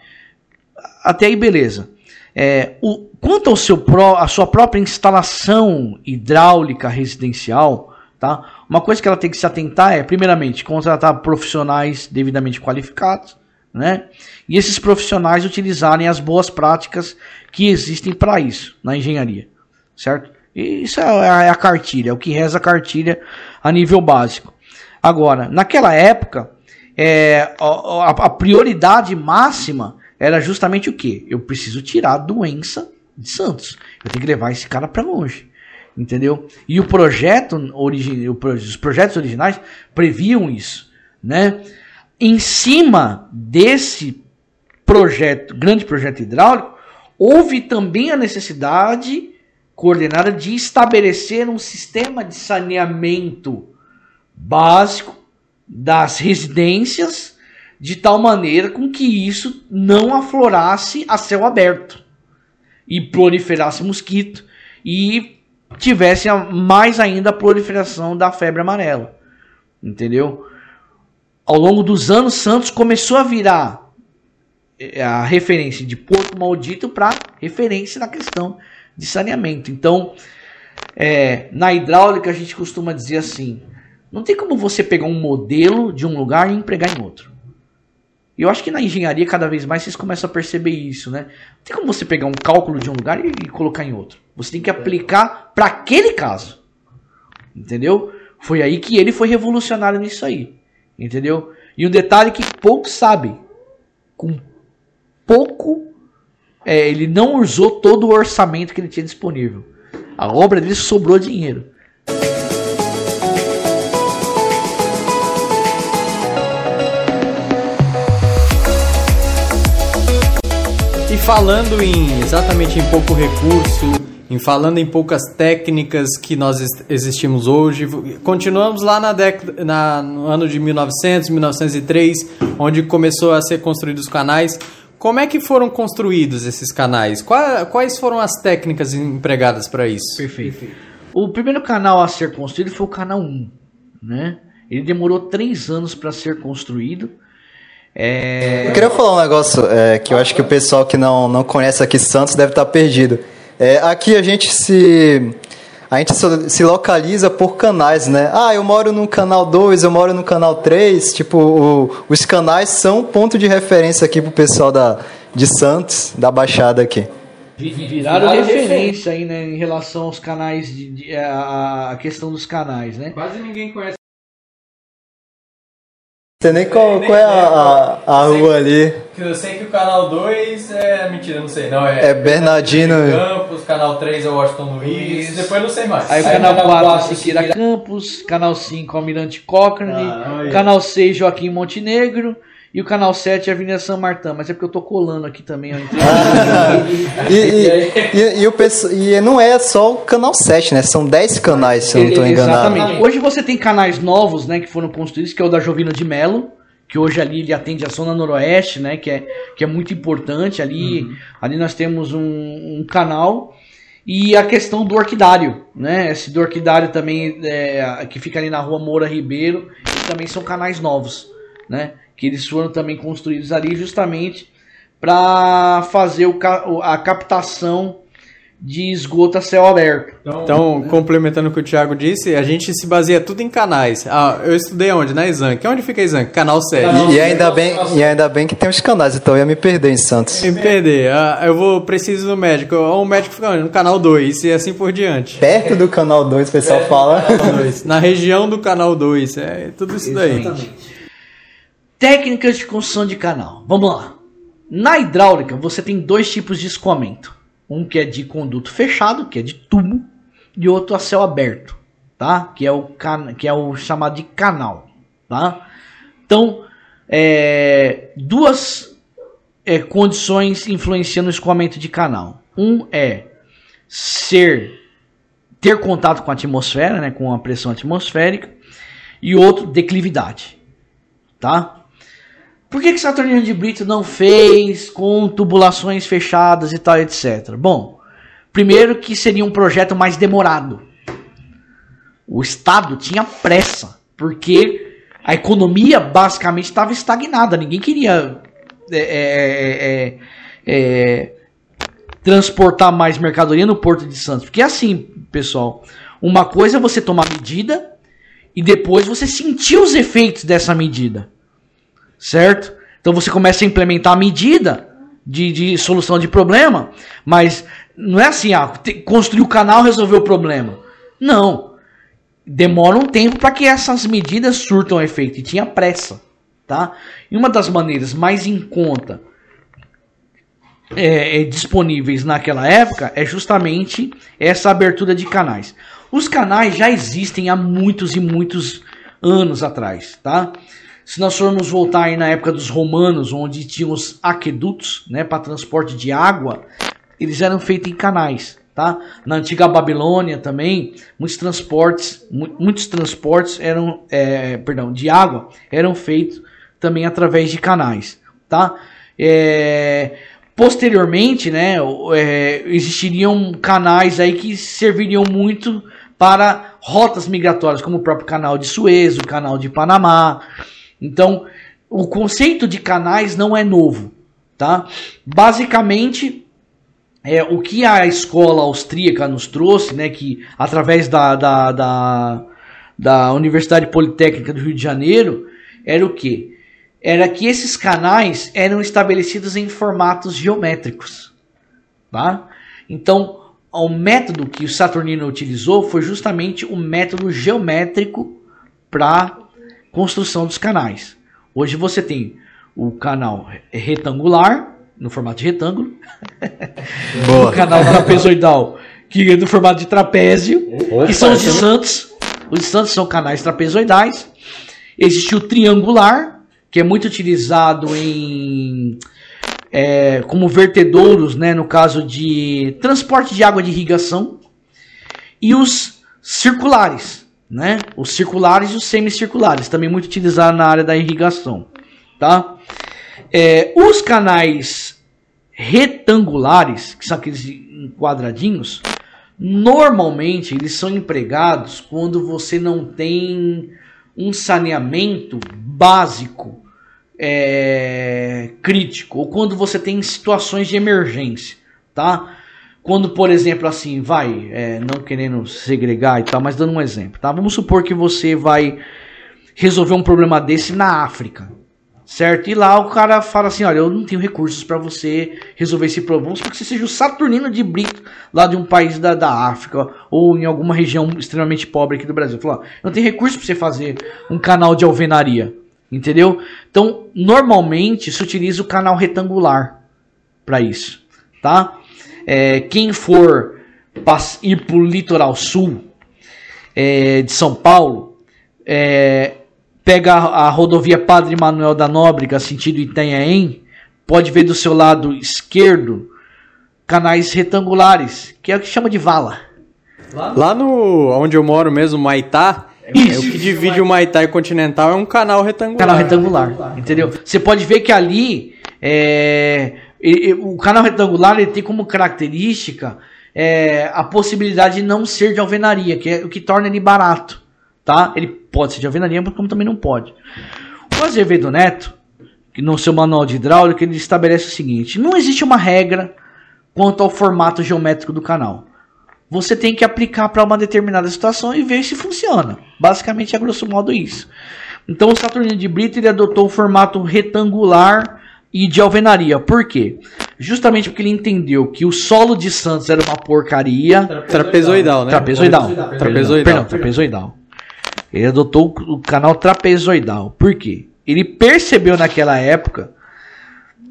Até aí, beleza. É, o, quanto ao seu pró, a sua própria instalação hidráulica residencial, tá? Uma coisa que ela tem que se atentar é, primeiramente, contratar profissionais devidamente qualificados, né? E esses profissionais utilizarem as boas práticas que existem para isso na engenharia, certo? Isso é, é a cartilha, é o que reza a cartilha a nível básico. Agora, naquela época, é, a, a, prioridade máxima era justamente o que? Eu preciso tirar a doença de Santos. Eu tenho que levar esse cara para longe. Entendeu? E o projeto origi os projetos originais previam isso, né? Em cima desse projeto, grande projeto hidráulico, houve também a necessidade coordenada de estabelecer um sistema de saneamento básico das residências de tal maneira com que isso não aflorasse a céu aberto e proliferasse mosquito e tivesse mais ainda a proliferação da febre amarela. Entendeu? ao longo dos anos, Santos começou a virar é, a referência de Porto Maldito para referência na questão de saneamento. Então, é, na hidráulica a gente costuma dizer assim: não tem como você pegar um modelo de um lugar e empregar em outro. E eu acho que na engenharia cada vez mais vocês começam a perceber isso, né? Não tem como você pegar um cálculo de um lugar e, e colocar em outro. Você tem que aplicar para aquele caso. Entendeu? Foi aí que ele foi revolucionário nisso aí. Entendeu? E um detalhe que poucos sabem: com pouco, é, ele não usou todo o orçamento que ele tinha disponível. A obra dele sobrou dinheiro. E falando em exatamente em pouco recurso, em falando em poucas técnicas que nós existimos hoje. Continuamos lá na década, na, no ano de 1900, 1903, onde começou a ser construídos os canais. Como é que foram construídos esses canais? Quais foram as técnicas empregadas para isso? Perfeito. O primeiro canal a ser construído foi o canal 1, né? Ele demorou três anos para ser construído. É... Eu queria falar um negócio é, que eu acho que o pessoal que não, não conhece aqui Santos deve estar perdido. É, aqui a gente se a gente se localiza por canais, né? Ah, eu moro no canal 2, eu moro no canal 3. Tipo, o, os canais são ponto de referência aqui pro pessoal da, de Santos, da Baixada aqui. Viraram referência aí, né, em relação aos canais, de, de, a, a questão dos canais, né? Quase ninguém conhece você nem qual, qual é a, a, a rua ali. Eu sei que o canal 2 é. Mentira, não sei. Não, é, é Bernardino. Campos, canal 3 é Washington Luiz. Depois não sei mais. Aí, Aí o canal 4 é Siqueira Campos. Canal 5 Almirante Cochrane. Ah, canal 6 Joaquim Montenegro. E o canal 7 é Avenida São Martão, mas é porque eu tô colando aqui também. E, e, e, e, o e não é só o canal 7, né? São 10 canais, se eu não estou enganado. Exatamente. Hoje você tem canais novos, né, que foram construídos, que é o da Jovina de Melo, que hoje ali ele atende a zona noroeste, né, que é, que é muito importante. Ali, uhum. ali nós temos um, um, canal e a questão do orquidário, né? Esse do orquidário também é, que fica ali na rua Moura Ribeiro, também são canais novos, né? que eles foram também construídos ali justamente para fazer o, a captação de esgoto a céu aberto. Então, então, complementando o que o Thiago disse, a gente se baseia tudo em canais. Ah, eu estudei onde? Na Exanc. Onde fica a Exanc? Canal 7. E, e, ainda bem, e ainda bem que tem os canais, então eu ia me perder em Santos. Me perder. Ah, eu vou preciso do médico. O médico fica onde? No canal 2 e assim por diante. Perto do canal 2, o pessoal fala. Na região do canal 2. É tudo isso daí. Exatamente. Técnicas de construção de canal. Vamos lá. Na hidráulica, você tem dois tipos de escoamento. Um que é de conduto fechado, que é de tubo, e outro a céu aberto, tá? Que é o, can... que é o chamado de canal, tá? Então, é, duas é, condições influenciando o escoamento de canal. Um é ser ter contato com a atmosfera, né, com a pressão atmosférica, e outro declividade, tá? Por que que Saturnino de Brito não fez com tubulações fechadas e tal, etc? Bom, primeiro que seria um projeto mais demorado. O Estado tinha pressa, porque a economia basicamente estava estagnada. Ninguém queria é, é, é, é, transportar mais mercadoria no Porto de Santos. Porque é assim, pessoal, uma coisa é você tomar medida e depois você sentir os efeitos dessa medida. Certo? Então você começa a implementar a medida de, de solução de problema, mas não é assim, ah, construir o canal resolver o problema. Não demora um tempo para que essas medidas surtam efeito e tinha pressa, tá? E uma das maneiras mais em conta é, é, disponíveis naquela época é justamente essa abertura de canais. Os canais já existem há muitos e muitos anos atrás, tá? Se nós formos voltar aí na época dos romanos, onde tinham os aquedutos, né, para transporte de água, eles eram feitos em canais. Tá? Na antiga Babilônia também, muitos transportes, muitos transportes eram, é, perdão, de água eram feitos também através de canais, tá? É, posteriormente, né, é, existiriam canais aí que serviriam muito para rotas migratórias, como o próprio canal de Suez, o canal de Panamá. Então, o conceito de canais não é novo, tá? Basicamente, é, o que a escola austríaca nos trouxe, né, que através da, da, da, da Universidade Politécnica do Rio de Janeiro, era o que? Era que esses canais eram estabelecidos em formatos geométricos. Tá? Então, o método que o Saturnino utilizou foi justamente o método geométrico para construção dos canais. Hoje você tem o canal retangular, no formato de retângulo. Boa. o canal trapezoidal, que é no formato de trapézio, Opa, que são os de Santos. Os de Santos são canais trapezoidais. Existe o triangular, que é muito utilizado em é, como vertedouros, né, no caso de transporte de água de irrigação. E os circulares, né? Os circulares e os semicirculares, também muito utilizados na área da irrigação, tá? É, os canais retangulares, que são aqueles quadradinhos, normalmente eles são empregados quando você não tem um saneamento básico é, crítico ou quando você tem situações de emergência, tá? Quando, por exemplo, assim, vai, é, não querendo segregar e tal, mas dando um exemplo, tá? Vamos supor que você vai resolver um problema desse na África, certo? E lá o cara fala assim, olha, eu não tenho recursos para você resolver esse problema, porque você seja o Saturnino de Brito lá de um país da, da África ou em alguma região extremamente pobre aqui do Brasil. Fala, não tem recurso para você fazer um canal de alvenaria, entendeu? Então, normalmente se utiliza o canal retangular para isso, tá? É, quem for ir para o litoral sul é, de São Paulo, é, pega a, a rodovia Padre Manuel da Nóbrega, sentido Itanhaém, pode ver do seu lado esquerdo canais retangulares, que é o que chama de vala. Lá no onde eu moro mesmo, Maitá, isso. É, o que divide o Maitá e o Continental é um canal retangular. Canal retangular, entendeu? Você pode ver que ali é, o canal retangular ele tem como característica é, a possibilidade de não ser de alvenaria, que é o que torna ele barato tá? Ele pode ser de alvenaria, mas como também não pode. O Azevedo Neto, que no seu manual de hidráulica, ele estabelece o seguinte: não existe uma regra quanto ao formato geométrico do canal. Você tem que aplicar para uma determinada situação e ver se funciona. Basicamente é grosso modo isso. Então o Saturnino de Brito ele adotou o formato retangular e de alvenaria. Por quê? Justamente porque ele entendeu que o solo de Santos era uma porcaria. Trapezoidal, né? Trapezoidal. Trapezoidal. Trapezoidal. Perdão, trapezoidal. Ele adotou o canal trapezoidal. Por quê? Ele percebeu naquela época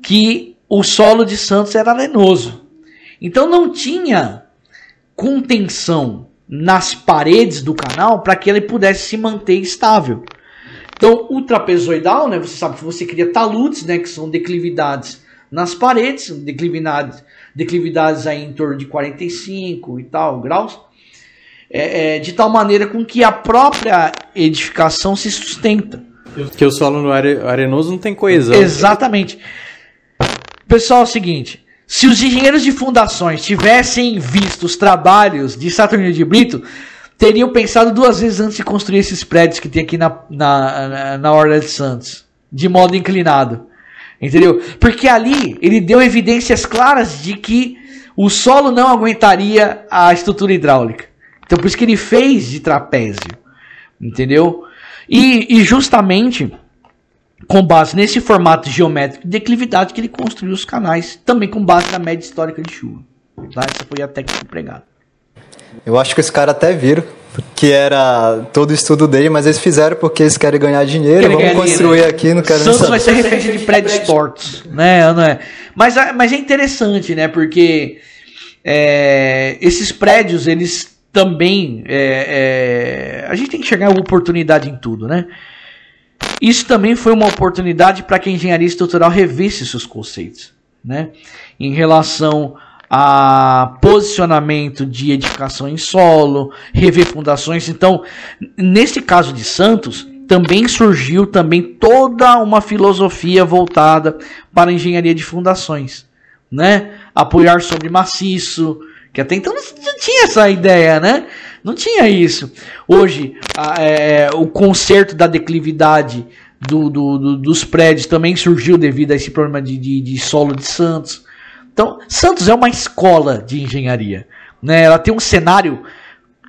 que o solo de Santos era arenoso. Então não tinha contenção nas paredes do canal para que ele pudesse se manter estável. Então, o trapezoidal, né, você sabe que você cria taludes, né, que são declividades nas paredes, declividades, declividades aí em torno de 45 e tal graus, é, é, de tal maneira com que a própria edificação se sustenta. Que o solo no arenoso não tem coesão. Exatamente. Pessoal, é o seguinte, se os engenheiros de fundações tivessem visto os trabalhos de Saturnino de Brito, teriam pensado duas vezes antes de construir esses prédios que tem aqui na, na, na, Orla de Santos, de modo inclinado. Entendeu? Porque ali ele deu evidências claras de que o solo não aguentaria a estrutura hidráulica. Então por isso que ele fez de trapézio. Entendeu? E, e justamente com base nesse formato geométrico de declividade que ele construiu os canais, também com base na média histórica de chuva. Tá? Essa foi a técnica empregada. Eu acho que os caras até viram que era todo o estudo dele, mas eles fizeram porque eles querem ganhar dinheiro, querem vamos construir dinheiro. aqui, não quero Santos vai ser referência de prédios tortos, né? Não é? Mas, mas é interessante, né? Porque é, esses prédios, eles também. É, é, a gente tem que chegar a oportunidade em tudo, né? Isso também foi uma oportunidade para que a engenharia estrutural revisse seus conceitos, né? Em relação a posicionamento de edificação em solo, rever fundações. Então, nesse caso de Santos, também surgiu também toda uma filosofia voltada para a engenharia de fundações, né? Apoiar sobre maciço, que até então não tinha essa ideia, né? Não tinha isso. Hoje, a, é, o conserto da declividade do, do, do, dos prédios também surgiu devido a esse problema de, de, de solo de Santos. Então, Santos é uma escola de engenharia. Né? Ela tem um cenário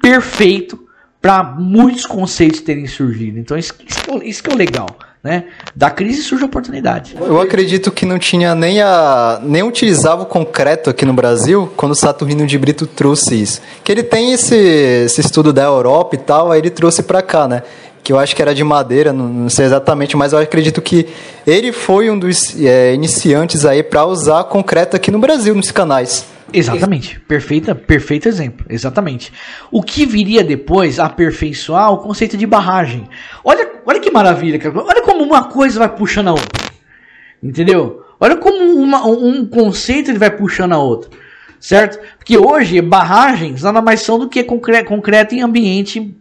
perfeito para muitos conceitos terem surgido. Então, isso, é isso que é o legal. Né? Da crise surge oportunidade. Eu acredito que não tinha nem a nem utilizava o concreto aqui no Brasil quando o Saturnino de Brito trouxe isso. Que ele tem esse, esse estudo da Europa e tal, aí ele trouxe para cá, né? Que eu acho que era de madeira, não, sei exatamente, mas eu acredito que ele foi um dos é, iniciantes aí para usar concreto aqui no Brasil, nos canais. Exatamente, perfeita, perfeito exemplo, exatamente. O que viria depois aperfeiçoar o conceito de barragem. Olha, olha que maravilha, cara. olha como uma coisa vai puxando a outra, entendeu? Olha como uma, um conceito ele vai puxando a outra, certo? Porque hoje barragens nada mais são do que concreto, concreto em ambiente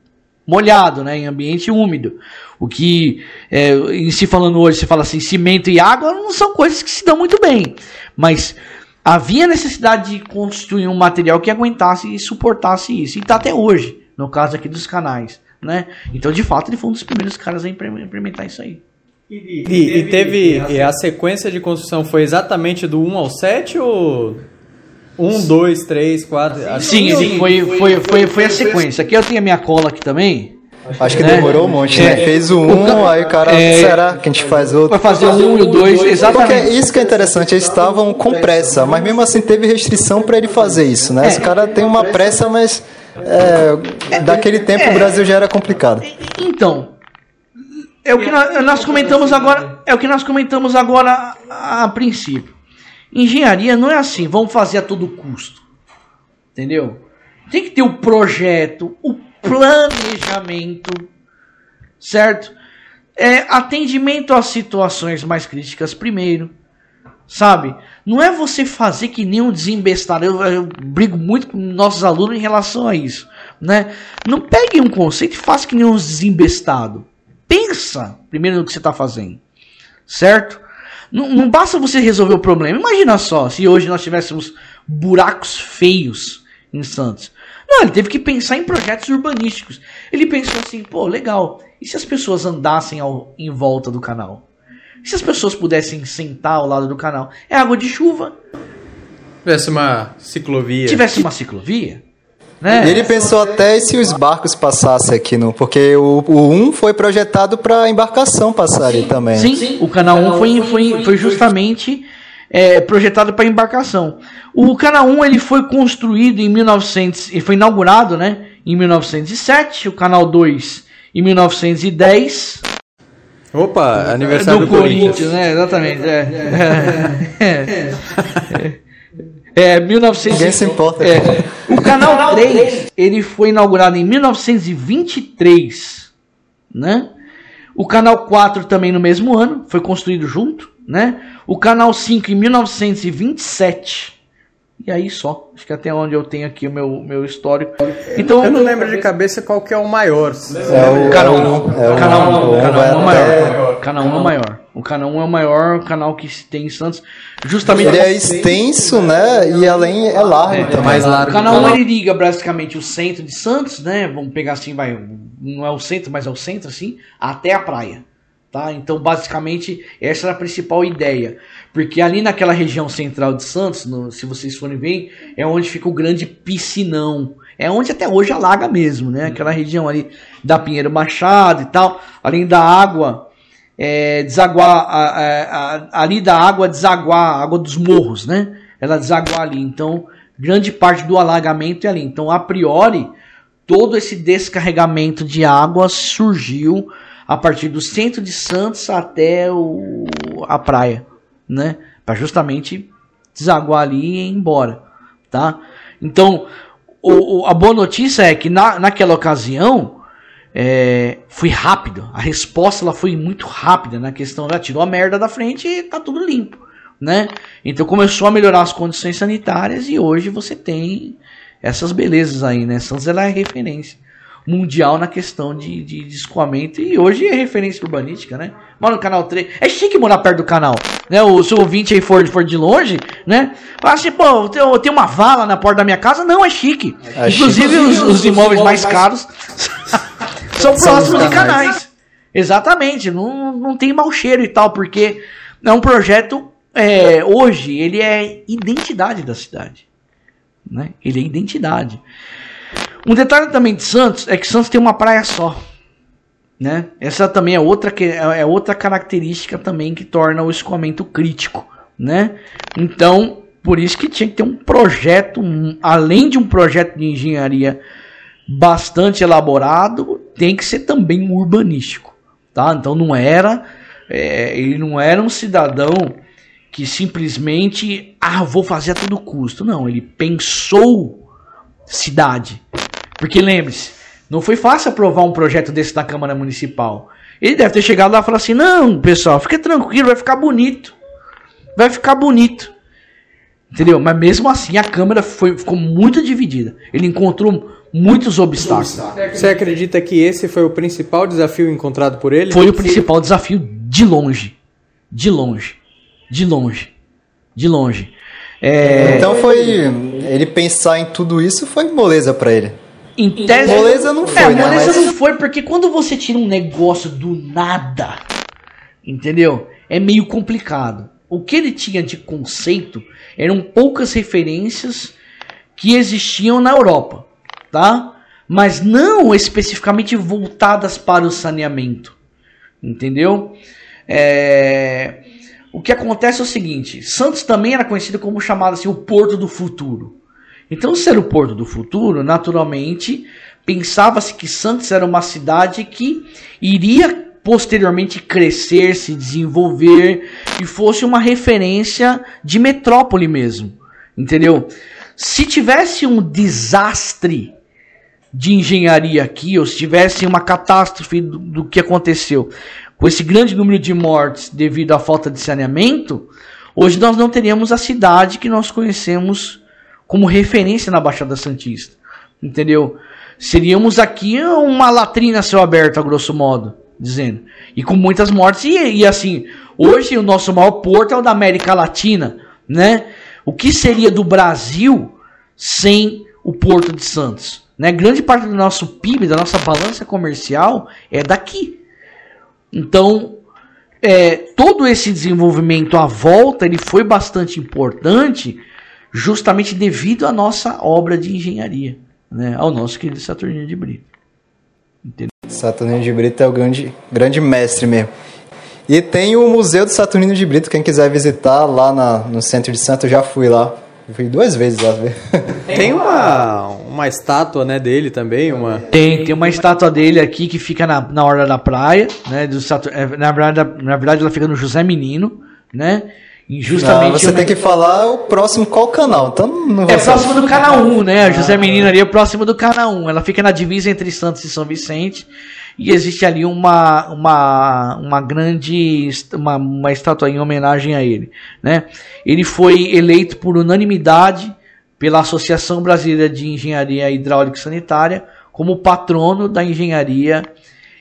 molhado, né, em ambiente úmido. O que, é, em se falando hoje, se fala assim, cimento e água não são coisas que se dão muito bem. Mas havia necessidade de construir um material que aguentasse e suportasse isso. E está até hoje, no caso aqui dos canais. Né? Então, de fato, ele foi um dos primeiros caras a implementar isso aí. E, e, e teve. E a sequência de construção foi exatamente do 1 ao 7 ou um, dois, três, quatro. Sim, sim, foi, foi, foi, foi a sequência. Aqui eu tenho a minha cola aqui também. Acho que né? demorou um monte, né? É. Fez o um, aí o cara, é, será que a gente faz outro? Vai fazer o um e o dois, exatamente. Porque isso que é interessante, eles estavam com pressa, mas mesmo assim teve restrição para ele fazer isso, né? É. Esse cara tem uma pressa, mas é, daquele tempo o Brasil já era complicado. Então, é o que nós, nós comentamos agora, é o que nós comentamos agora a, a princípio. Engenharia não é assim, vamos fazer a todo custo. Entendeu? Tem que ter o projeto, o planejamento, certo? É, atendimento às situações mais críticas primeiro, sabe? Não é você fazer que nem um desembestado. Eu, eu brigo muito com nossos alunos em relação a isso, né? Não pegue um conceito e faça que nem um desembestado. Pensa primeiro no que você está fazendo, certo? Não, não basta você resolver o problema. Imagina só se hoje nós tivéssemos buracos feios em Santos. Não, ele teve que pensar em projetos urbanísticos. Ele pensou assim, pô, legal. E se as pessoas andassem ao, em volta do canal? E se as pessoas pudessem sentar ao lado do canal? É água de chuva. Tivesse uma ciclovia. Tivesse uma ciclovia? Né? Ele pensou até se os barcos passassem aqui, no, porque o, o 1 foi projetado para embarcação passar ali também. Sim, sim, o canal 1 foi, foi, foi justamente é, projetado para embarcação. O canal 1 ele foi construído em 1900, e foi inaugurado, né, em 1907, o canal 2 em 1910. Opa, aniversário do, do Corinthians. Corinthians, né? Exatamente. É. é. é. É, 1900... Ninguém se importa. É, o canal 3, ele foi inaugurado em 1923, né? O canal 4 também no mesmo ano, foi construído junto, né? O canal 5 em 1927. E aí só. Acho que até onde eu tenho aqui o meu, meu histórico. Então, eu não lembro de cabeça qual que é o maior. É o canal 1. É o canal 1 é o maior. Canal 1 é o maior. O canal 1 é o maior canal que tem em Santos. Justamente ele é extenso, né? E além é largo é, também. mais largo. O canal 1 ele liga basicamente o centro de Santos, né? Vamos pegar assim, vai, não é o centro, mas é o centro assim, até a praia. Tá? Então, basicamente, essa era a principal ideia. Porque ali naquela região central de Santos, no, se vocês forem ver, é onde fica o grande piscinão. É onde até hoje alaga mesmo, né? Aquela região ali da Pinheiro Machado e tal. Além da água, é, desaguar, a, a, a, ali da água desaguar, a água dos morros, né? Ela desaguar ali. Então, grande parte do alagamento é ali. Então, a priori, todo esse descarregamento de água surgiu a partir do centro de Santos até o, a praia, né? Para justamente desaguar ali e ir embora, tá? Então, o, o, a boa notícia é que na, naquela ocasião é, foi rápido. A resposta ela foi muito rápida na questão, ela tirou a merda da frente e tá tudo limpo, né? Então começou a melhorar as condições sanitárias e hoje você tem essas belezas aí, né? Santos ela é referência mundial na questão de, de, de, escoamento. E hoje é referência urbanística, né? Mora no canal 3. É chique morar perto do canal. Né? O seu ouvinte aí for, for de longe, né? Fala assim, pô, eu tenho uma vala na porta da minha casa. Não, é chique. É Inclusive chique. Os, os, imóveis mais caros são próximos de canais. Exatamente. Não, não tem mau cheiro e tal, porque é um projeto. É, hoje ele é identidade da cidade. Né? Ele é identidade. Um detalhe também de Santos é que Santos tem uma praia só. Né? Essa também é outra, é outra característica também que torna o escoamento crítico. Né? Então, por isso que tinha que ter um projeto, além de um projeto de engenharia bastante elaborado, tem que ser também urbanístico. Tá? Então não era, é, ele não era um cidadão que simplesmente, ah, vou fazer a todo custo. Não, ele pensou cidade. Porque lembre-se, não foi fácil aprovar um projeto desse na Câmara Municipal. Ele deve ter chegado lá e falado assim: não, pessoal, fica tranquilo, vai ficar bonito. Vai ficar bonito. Entendeu? Mas mesmo assim a Câmara foi, ficou muito dividida. Ele encontrou muitos obstáculos. Você acredita que esse foi o principal desafio encontrado por ele? Foi o principal desafio de longe. De longe. De longe. De longe. É... Então foi. Ele pensar em tudo isso foi moleza para ele. Em tese, moleza não foi, é, né? Moleza Mas... não foi porque quando você tira um negócio do nada, entendeu? É meio complicado. O que ele tinha de conceito eram poucas referências que existiam na Europa, tá? Mas não especificamente voltadas para o saneamento, entendeu? É... O que acontece é o seguinte: Santos também era conhecido como chamado assim o Porto do Futuro. Então, ser o porto do futuro, naturalmente, pensava-se que Santos era uma cidade que iria posteriormente crescer, se desenvolver e fosse uma referência de metrópole mesmo. Entendeu? Se tivesse um desastre de engenharia aqui, ou se tivesse uma catástrofe do, do que aconteceu, com esse grande número de mortes devido à falta de saneamento, hoje nós não teríamos a cidade que nós conhecemos como referência na Baixada Santista. Entendeu? Seríamos aqui uma latrina céu aberto, a grosso modo, dizendo. E com muitas mortes. E, e assim, hoje o nosso maior porto é o da América Latina, né? O que seria do Brasil sem o Porto de Santos? Né? Grande parte do nosso PIB, da nossa balança comercial, é daqui. Então, é, todo esse desenvolvimento à volta ele foi bastante importante justamente devido à nossa obra de engenharia, né, ao nosso querido Saturnino de Brito. Entendeu? Saturnino de Brito é o grande, grande mestre mesmo. E tem o Museu do Saturnino de Brito, quem quiser visitar lá na, no centro de Santos, eu já fui lá. Eu fui duas vezes lá ver. Tem uma, uma estátua né, dele também? Uma... Tem, tem uma estátua dele aqui que fica na, na orla da praia. Né, do é, na, verdade, na verdade, ela fica no José Menino, né? Injustamente. Não, você tem que falar o próximo qual canal. Então não É próximo do canal 1, né? A José Menino ali é próximo do canal 1. Ela fica na divisa entre Santos e São Vicente. E existe ali uma, uma, uma grande uma, uma estátua em homenagem a ele. Né? Ele foi eleito por unanimidade pela Associação Brasileira de Engenharia Hidráulica e Sanitária como patrono da engenharia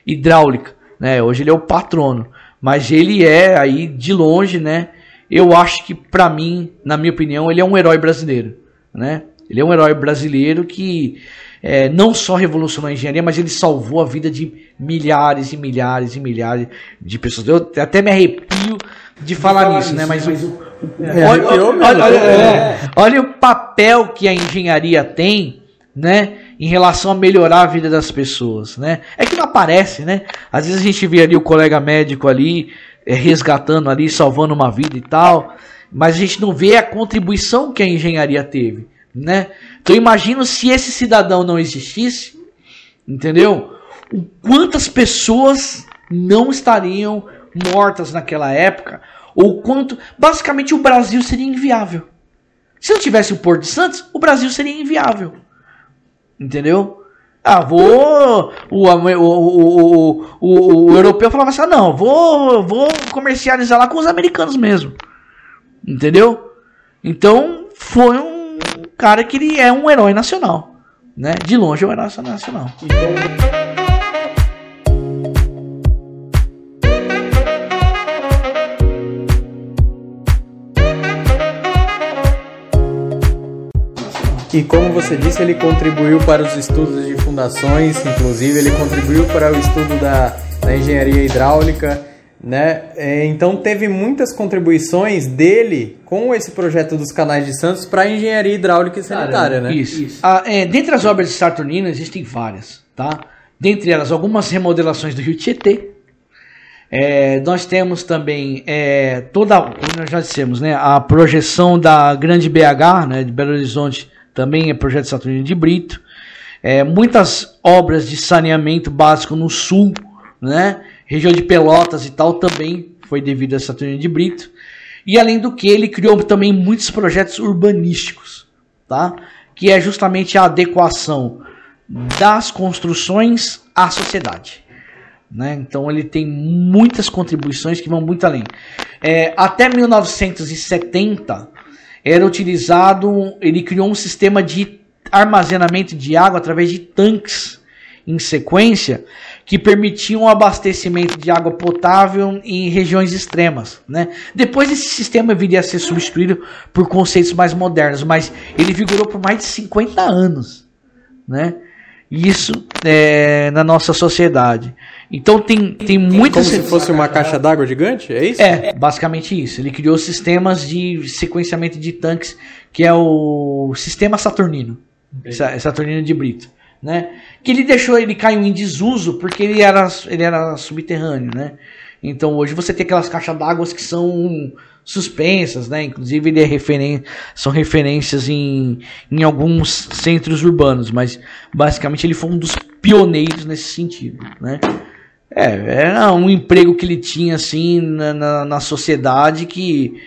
hidráulica. Né? Hoje ele é o patrono, mas ele é aí de longe, né? Eu acho que para mim, na minha opinião, ele é um herói brasileiro, né? Ele é um herói brasileiro que é, não só revolucionou a engenharia, mas ele salvou a vida de milhares e milhares e milhares de pessoas. Eu até me arrepio de falar, falar nisso, né? Mas, mas o, é, olha, olha, olha, é, olha o papel que a engenharia tem, né? Em relação a melhorar a vida das pessoas, né? É que não aparece, né? Às vezes a gente vê ali o colega médico ali é, resgatando ali, salvando uma vida e tal, mas a gente não vê a contribuição que a engenharia teve, né? Então imagino se esse cidadão não existisse, entendeu? Quantas pessoas não estariam mortas naquela época, ou quanto, basicamente o Brasil seria inviável. Se não tivesse o Porto de Santos, o Brasil seria inviável. Entendeu? Ah, vou. O, o, o, o, o europeu falava assim: ah, não, vou, vou comercializar lá com os americanos mesmo. Entendeu? Então, foi um cara que ele é um herói nacional. Né? De longe é um herói nacional. E como você disse, ele contribuiu para os estudos de fundações, inclusive ele contribuiu para o estudo da, da engenharia hidráulica né? É, então teve muitas contribuições dele com esse projeto dos canais de Santos para a engenharia hidráulica e sanitária, né? Isso. isso. Ah, é, dentre as obras de Saturnino existem várias, tá? Dentre elas algumas remodelações do Rio Tietê. É, nós temos também é, toda, nós já dissemos, né? A projeção da Grande BH, né? De Belo Horizonte, também é projeto Saturnino de Brito. É, muitas obras de saneamento básico no sul, né? Região de Pelotas e tal também foi devido a Saturnino de Brito. E além do que, ele criou também muitos projetos urbanísticos, tá? que é justamente a adequação das construções à sociedade. Né? Então ele tem muitas contribuições que vão muito além. É, até 1970 era utilizado, ele criou um sistema de armazenamento de água através de tanques em sequência que permitiam o abastecimento de água potável em regiões extremas. Né? Depois esse sistema viria a ser substituído por conceitos mais modernos, mas ele vigorou por mais de 50 anos. Né? Isso é, na nossa sociedade. Então tem, tem muitas. Como se fosse uma caixa d'água gigante? É isso? É, basicamente isso. Ele criou sistemas de sequenciamento de tanques, que é o sistema Saturnino. Saturnino de Brito né? Que ele deixou, ele caiu em desuso porque ele era, ele era subterrâneo, né? Então hoje você tem aquelas caixas d'água que são suspensas, né? Inclusive ele é referen são referências em, em alguns centros urbanos, mas basicamente ele foi um dos pioneiros nesse sentido, né? É, era um emprego que ele tinha assim na, na, na sociedade que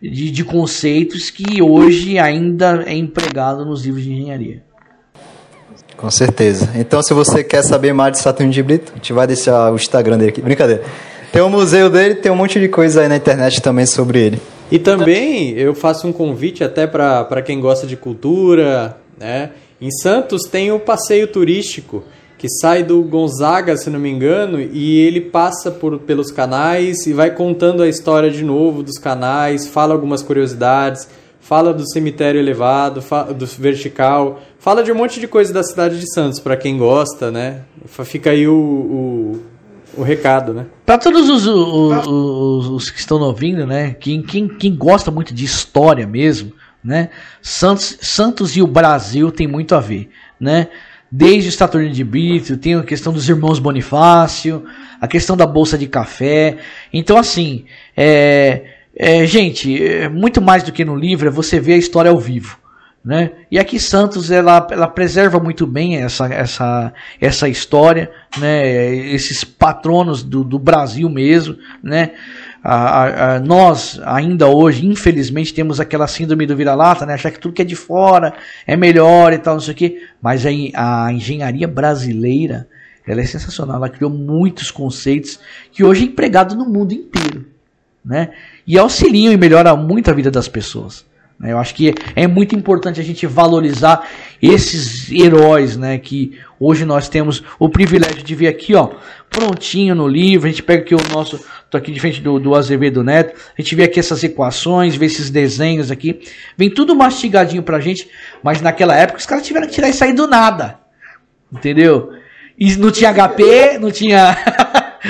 de, de conceitos que hoje ainda é empregado nos livros de engenharia. Com certeza. Então, se você quer saber mais de Saturno de Brito, a gente vai deixar o Instagram dele aqui. Brincadeira. Tem o museu dele, tem um monte de coisa aí na internet também sobre ele. E também eu faço um convite até para quem gosta de cultura, né? Em Santos tem o passeio turístico que sai do Gonzaga, se não me engano, e ele passa por, pelos canais e vai contando a história de novo dos canais, fala algumas curiosidades fala do cemitério elevado, do vertical, fala de um monte de coisa da cidade de Santos, para quem gosta, né? Fica aí o, o, o recado, né? Para todos os, os, os, que estão ouvindo, né? Quem, quem, quem gosta muito de história mesmo, né? Santos, Santos e o Brasil tem muito a ver, né? Desde o Saturnino de Brito, tem a questão dos irmãos Bonifácio, a questão da bolsa de café. Então, assim, é, é, gente, é, muito mais do que no livro é você ver a história ao vivo. Né? E aqui Santos ela, ela preserva muito bem essa, essa, essa história, né? esses patronos do, do Brasil mesmo. Né? a, a, a, nós, ainda hoje, infelizmente, temos aquela síndrome do vira-lata, né? Achar que tudo que é de fora é melhor e tal, não sei o quê. Mas a, engenharia brasileira, ela é sensacional. Ela criou muitos conceitos que hoje é empregado no mundo inteiro, né? E auxiliam e melhoram muito a vida das pessoas. Né? Eu acho que é muito importante a gente valorizar esses heróis, né? Que hoje nós temos o privilégio de ver aqui, ó, prontinho no livro. A gente pega aqui o nosso, tô aqui de frente do, do Azevedo Neto. A gente vê aqui essas equações, vê esses desenhos aqui. Vem tudo mastigadinho pra gente. Mas naquela época os caras tiveram que tirar isso aí do nada. Entendeu? E não tinha HP, não tinha.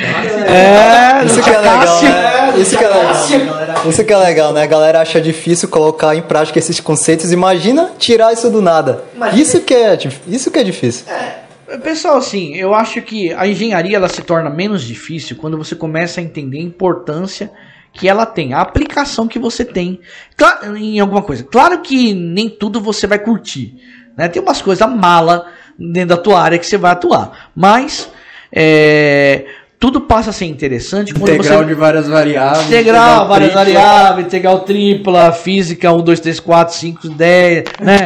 é, isso que é legal, né? Isso que é legal. Isso que é legal, né? A galera acha difícil colocar em prática esses conceitos. Imagina tirar isso do nada. Isso que é, isso que é difícil. É, pessoal, assim, eu acho que a engenharia ela se torna menos difícil quando você começa a entender a importância que ela tem, a aplicação que você tem claro, em alguma coisa. Claro que nem tudo você vai curtir, né? Tem umas coisas mala dentro da tua área que você vai atuar, mas é, tudo passa a ser interessante quando integral você... de várias variáveis. Integral, integral várias tripla. variáveis, integral tripla, física 1, 2, 3, 4, 5, 10, né?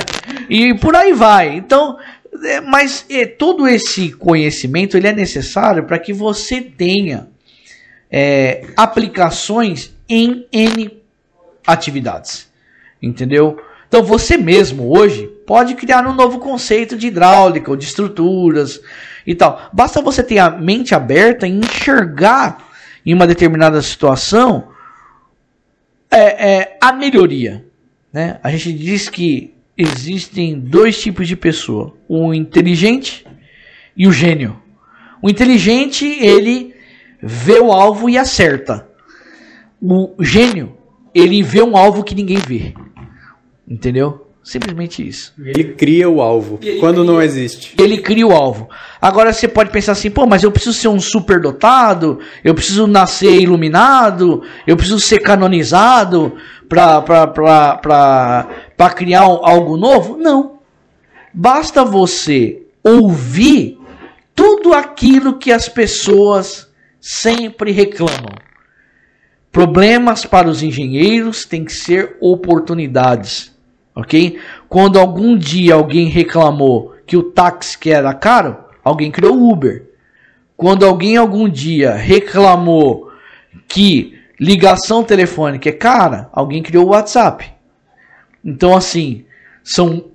E por aí vai. Então, é, mas é, todo esse conhecimento ele é necessário para que você tenha é, aplicações em N atividades. Entendeu? Então você mesmo hoje pode criar um novo conceito de hidráulica ou de estruturas e tal. Basta você ter a mente aberta e enxergar em uma determinada situação é, é, a melhoria. Né? A gente diz que existem dois tipos de pessoa: o inteligente e o gênio. O inteligente ele vê o alvo e acerta. O gênio ele vê um alvo que ninguém vê. Entendeu? Simplesmente isso. Ele cria o alvo, ele quando cria, não existe. Ele cria o alvo. Agora você pode pensar assim, pô, mas eu preciso ser um superdotado, eu preciso nascer iluminado, eu preciso ser canonizado para criar algo novo? Não. Basta você ouvir tudo aquilo que as pessoas sempre reclamam. Problemas para os engenheiros têm que ser oportunidades ok? Quando algum dia alguém reclamou que o táxi que era caro, alguém criou o Uber. Quando alguém algum dia reclamou que ligação telefônica é cara, alguém criou o WhatsApp. Então, assim, são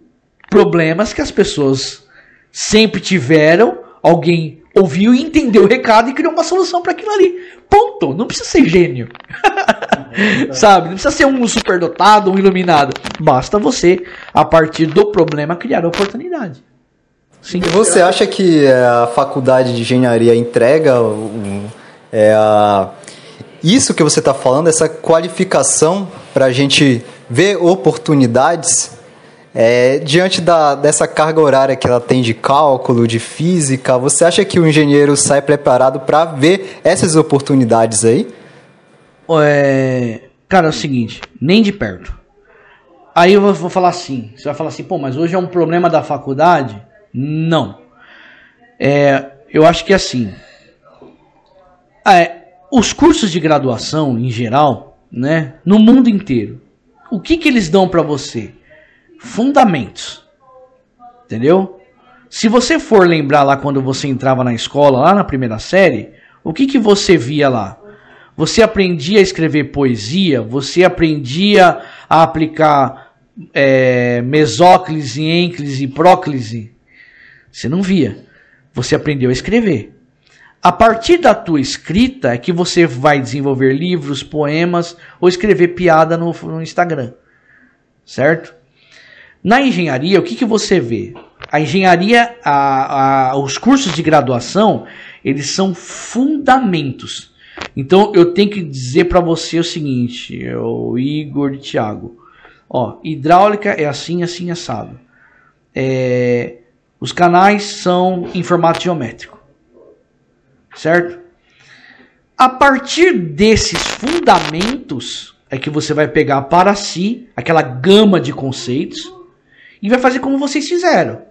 problemas que as pessoas sempre tiveram, alguém ouviu e entendeu o recado e criou uma solução para aquilo ali. Ponto. Não precisa ser gênio. Sabe? Não precisa ser um superdotado, um iluminado. Basta você, a partir do problema, criar a oportunidade. Sim. E você acha que é, a faculdade de engenharia entrega um, é, a, isso que você está falando, essa qualificação para a gente ver oportunidades é, diante da, dessa carga horária que ela tem de cálculo, de física, você acha que o engenheiro sai preparado para ver essas oportunidades aí? É, cara, é o seguinte, nem de perto. Aí eu vou falar assim, você vai falar assim, pô, mas hoje é um problema da faculdade? Não. É, eu acho que é assim, é, os cursos de graduação em geral, né, no mundo inteiro, o que que eles dão para você? Fundamentos. Entendeu? Se você for lembrar lá quando você entrava na escola, lá na primeira série, o que, que você via lá? Você aprendia a escrever poesia, você aprendia a aplicar é, mesóclise, ênclise próclise. Você não via. Você aprendeu a escrever. A partir da tua escrita é que você vai desenvolver livros, poemas ou escrever piada no, no Instagram. Certo? Na engenharia, o que, que você vê? A engenharia, a, a, os cursos de graduação, eles são fundamentos. Então eu tenho que dizer para você o seguinte, o Igor e Thiago. Ó, hidráulica é assim, assim, assado. É, os canais são em formato geométrico. Certo? A partir desses fundamentos é que você vai pegar para si aquela gama de conceitos e vai fazer como vocês fizeram,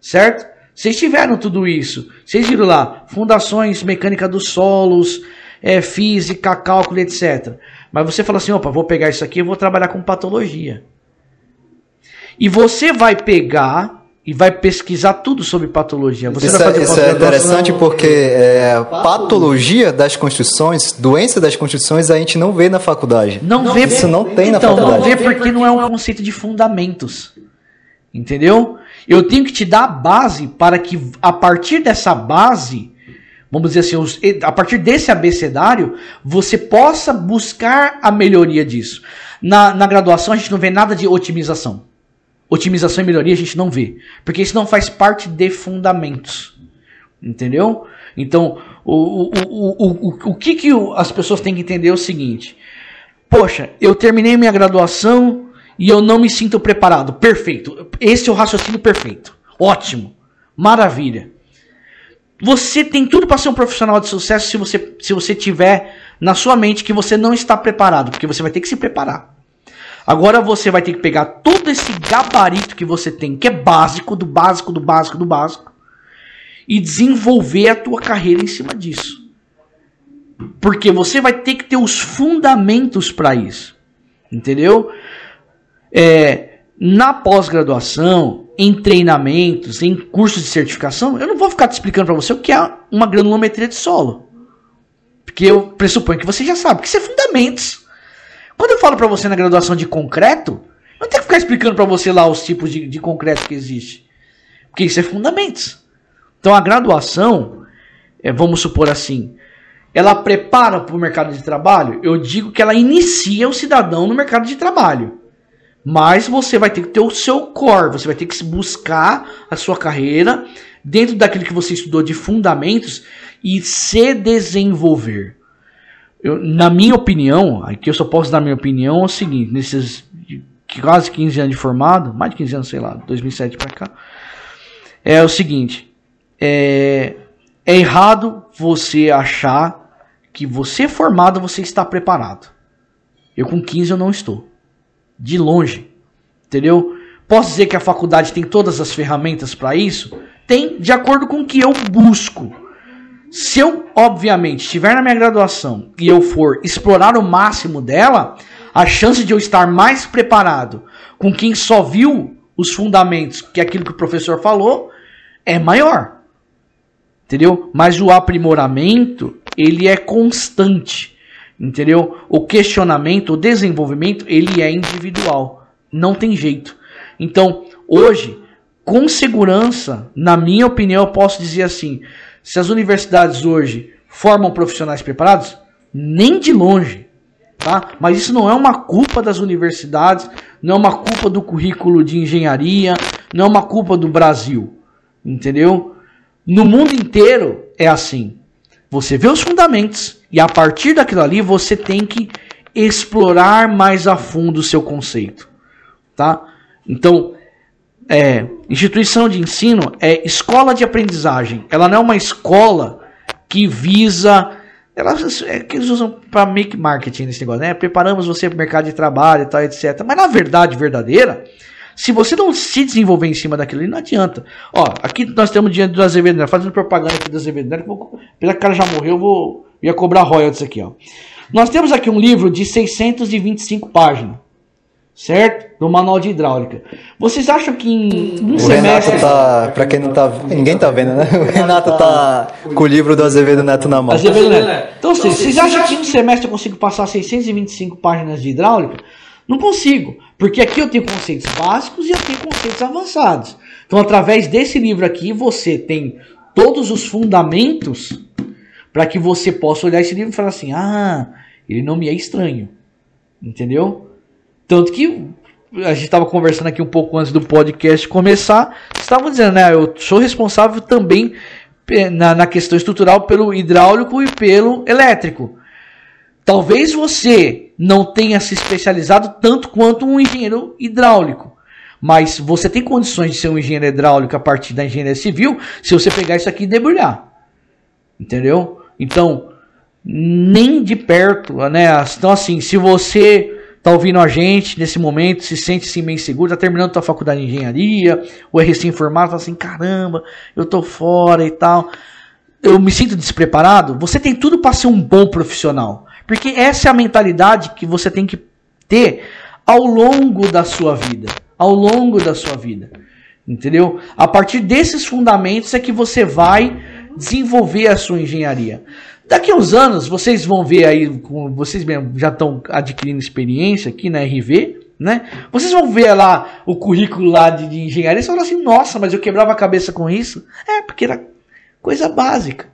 certo? Vocês tiveram tudo isso. Vocês viram lá, fundações, mecânica dos solos, é, física, cálculo, etc. Mas você fala assim, opa, vou pegar isso aqui e vou trabalhar com patologia. E você vai pegar e vai pesquisar tudo sobre patologia. Você isso, vai é, isso é interessante porque é, patologia das construções, doença das construções, a gente não vê na faculdade. Não, não vê. Isso não tem então, na faculdade. Não vê porque não é um conceito de fundamentos. Entendeu? Eu tenho que te dar a base para que a partir dessa base, vamos dizer assim, a partir desse abecedário, você possa buscar a melhoria disso. Na, na graduação a gente não vê nada de otimização. Otimização e melhoria a gente não vê. Porque isso não faz parte de fundamentos. Entendeu? Então, o, o, o, o, o que, que as pessoas têm que entender é o seguinte. Poxa, eu terminei minha graduação e eu não me sinto preparado. Perfeito. Esse é o raciocínio perfeito. Ótimo. Maravilha. Você tem tudo para ser um profissional de sucesso se você, se você tiver na sua mente que você não está preparado, porque você vai ter que se preparar. Agora você vai ter que pegar todo esse gabarito que você tem, que é básico, do básico, do básico, do básico, e desenvolver a tua carreira em cima disso. Porque você vai ter que ter os fundamentos para isso. Entendeu? É, na pós-graduação, em treinamentos, em cursos de certificação, eu não vou ficar te explicando para você o que é uma granulometria de solo. Porque eu pressuponho que você já sabe que isso é fundamentos. Quando eu falo para você na graduação de concreto, eu não tenho que ficar explicando para você lá os tipos de, de concreto que existe. Porque isso é fundamentos. Então a graduação, é, vamos supor assim, ela prepara para o mercado de trabalho? Eu digo que ela inicia o cidadão no mercado de trabalho. Mas você vai ter que ter o seu core, você vai ter que buscar a sua carreira dentro daquilo que você estudou de fundamentos e se desenvolver. Eu, na minha opinião, aqui eu só posso dar minha opinião, é o seguinte, nesses quase 15 anos de formado, mais de 15 anos, sei lá, 2007 para cá, é o seguinte, é, é errado você achar que você formado, você está preparado. Eu com 15 eu não estou. De longe. Entendeu? Posso dizer que a faculdade tem todas as ferramentas para isso? Tem, de acordo com o que eu busco. Se eu, obviamente, estiver na minha graduação e eu for explorar o máximo dela, a chance de eu estar mais preparado com quem só viu os fundamentos, que é aquilo que o professor falou, é maior. Entendeu? Mas o aprimoramento, ele é constante. Entendeu? O questionamento, o desenvolvimento, ele é individual. Não tem jeito. Então, hoje, com segurança, na minha opinião, eu posso dizer assim: se as universidades hoje formam profissionais preparados, nem de longe. Tá? Mas isso não é uma culpa das universidades, não é uma culpa do currículo de engenharia, não é uma culpa do Brasil. Entendeu? No mundo inteiro é assim. Você vê os fundamentos e a partir daquilo ali você tem que explorar mais a fundo o seu conceito, tá? Então, é, instituição de ensino é escola de aprendizagem. Ela não é uma escola que visa. Elas, é que eles usam para make marketing nesse negócio, né? Preparamos você para o mercado de trabalho e tal, etc. Mas na verdade verdadeira, se você não se desenvolver em cima daquilo não adianta. Ó, aqui nós temos dinheiro do Azevedo Neto, fazendo propaganda aqui do Azevedo Neto. Apesar que o cara já morreu, eu vou ia cobrar royalties aqui, ó. Nós temos aqui um livro de 625 páginas certo? Do manual de hidráulica. Vocês acham que em um o semestre. Renato tá. Pra quem não tá. Ninguém tá vendo, né? O Renato tá com o livro do Azevedo Neto na mão. Azevedo Neto. Então, vocês, vocês acham que em um semestre eu consigo passar 625 páginas de hidráulica? Não consigo. Porque aqui eu tenho conceitos básicos e eu tenho conceitos avançados. Então, através desse livro aqui, você tem todos os fundamentos para que você possa olhar esse livro e falar assim: ah, ele não me é estranho. Entendeu? Tanto que a gente estava conversando aqui um pouco antes do podcast começar, estavam dizendo, né? Eu sou responsável também eh, na, na questão estrutural pelo hidráulico e pelo elétrico. Talvez você não tenha se especializado tanto quanto um engenheiro hidráulico. Mas você tem condições de ser um engenheiro hidráulico a partir da engenharia civil se você pegar isso aqui e debulhar. Entendeu? Então, nem de perto, né? Então, assim, se você tá ouvindo a gente nesse momento, se sente assim meio seguro, tá terminando tua faculdade de engenharia, ou é recém-formado, fala assim, caramba, eu tô fora e tal. eu me sinto despreparado, você tem tudo para ser um bom profissional. Porque essa é a mentalidade que você tem que ter ao longo da sua vida. Ao longo da sua vida. Entendeu? A partir desses fundamentos é que você vai desenvolver a sua engenharia. Daqui a uns anos, vocês vão ver aí, vocês mesmo já estão adquirindo experiência aqui na RV, né? Vocês vão ver lá o currículo lá de, de engenharia e falam assim, nossa, mas eu quebrava a cabeça com isso. É, porque era coisa básica.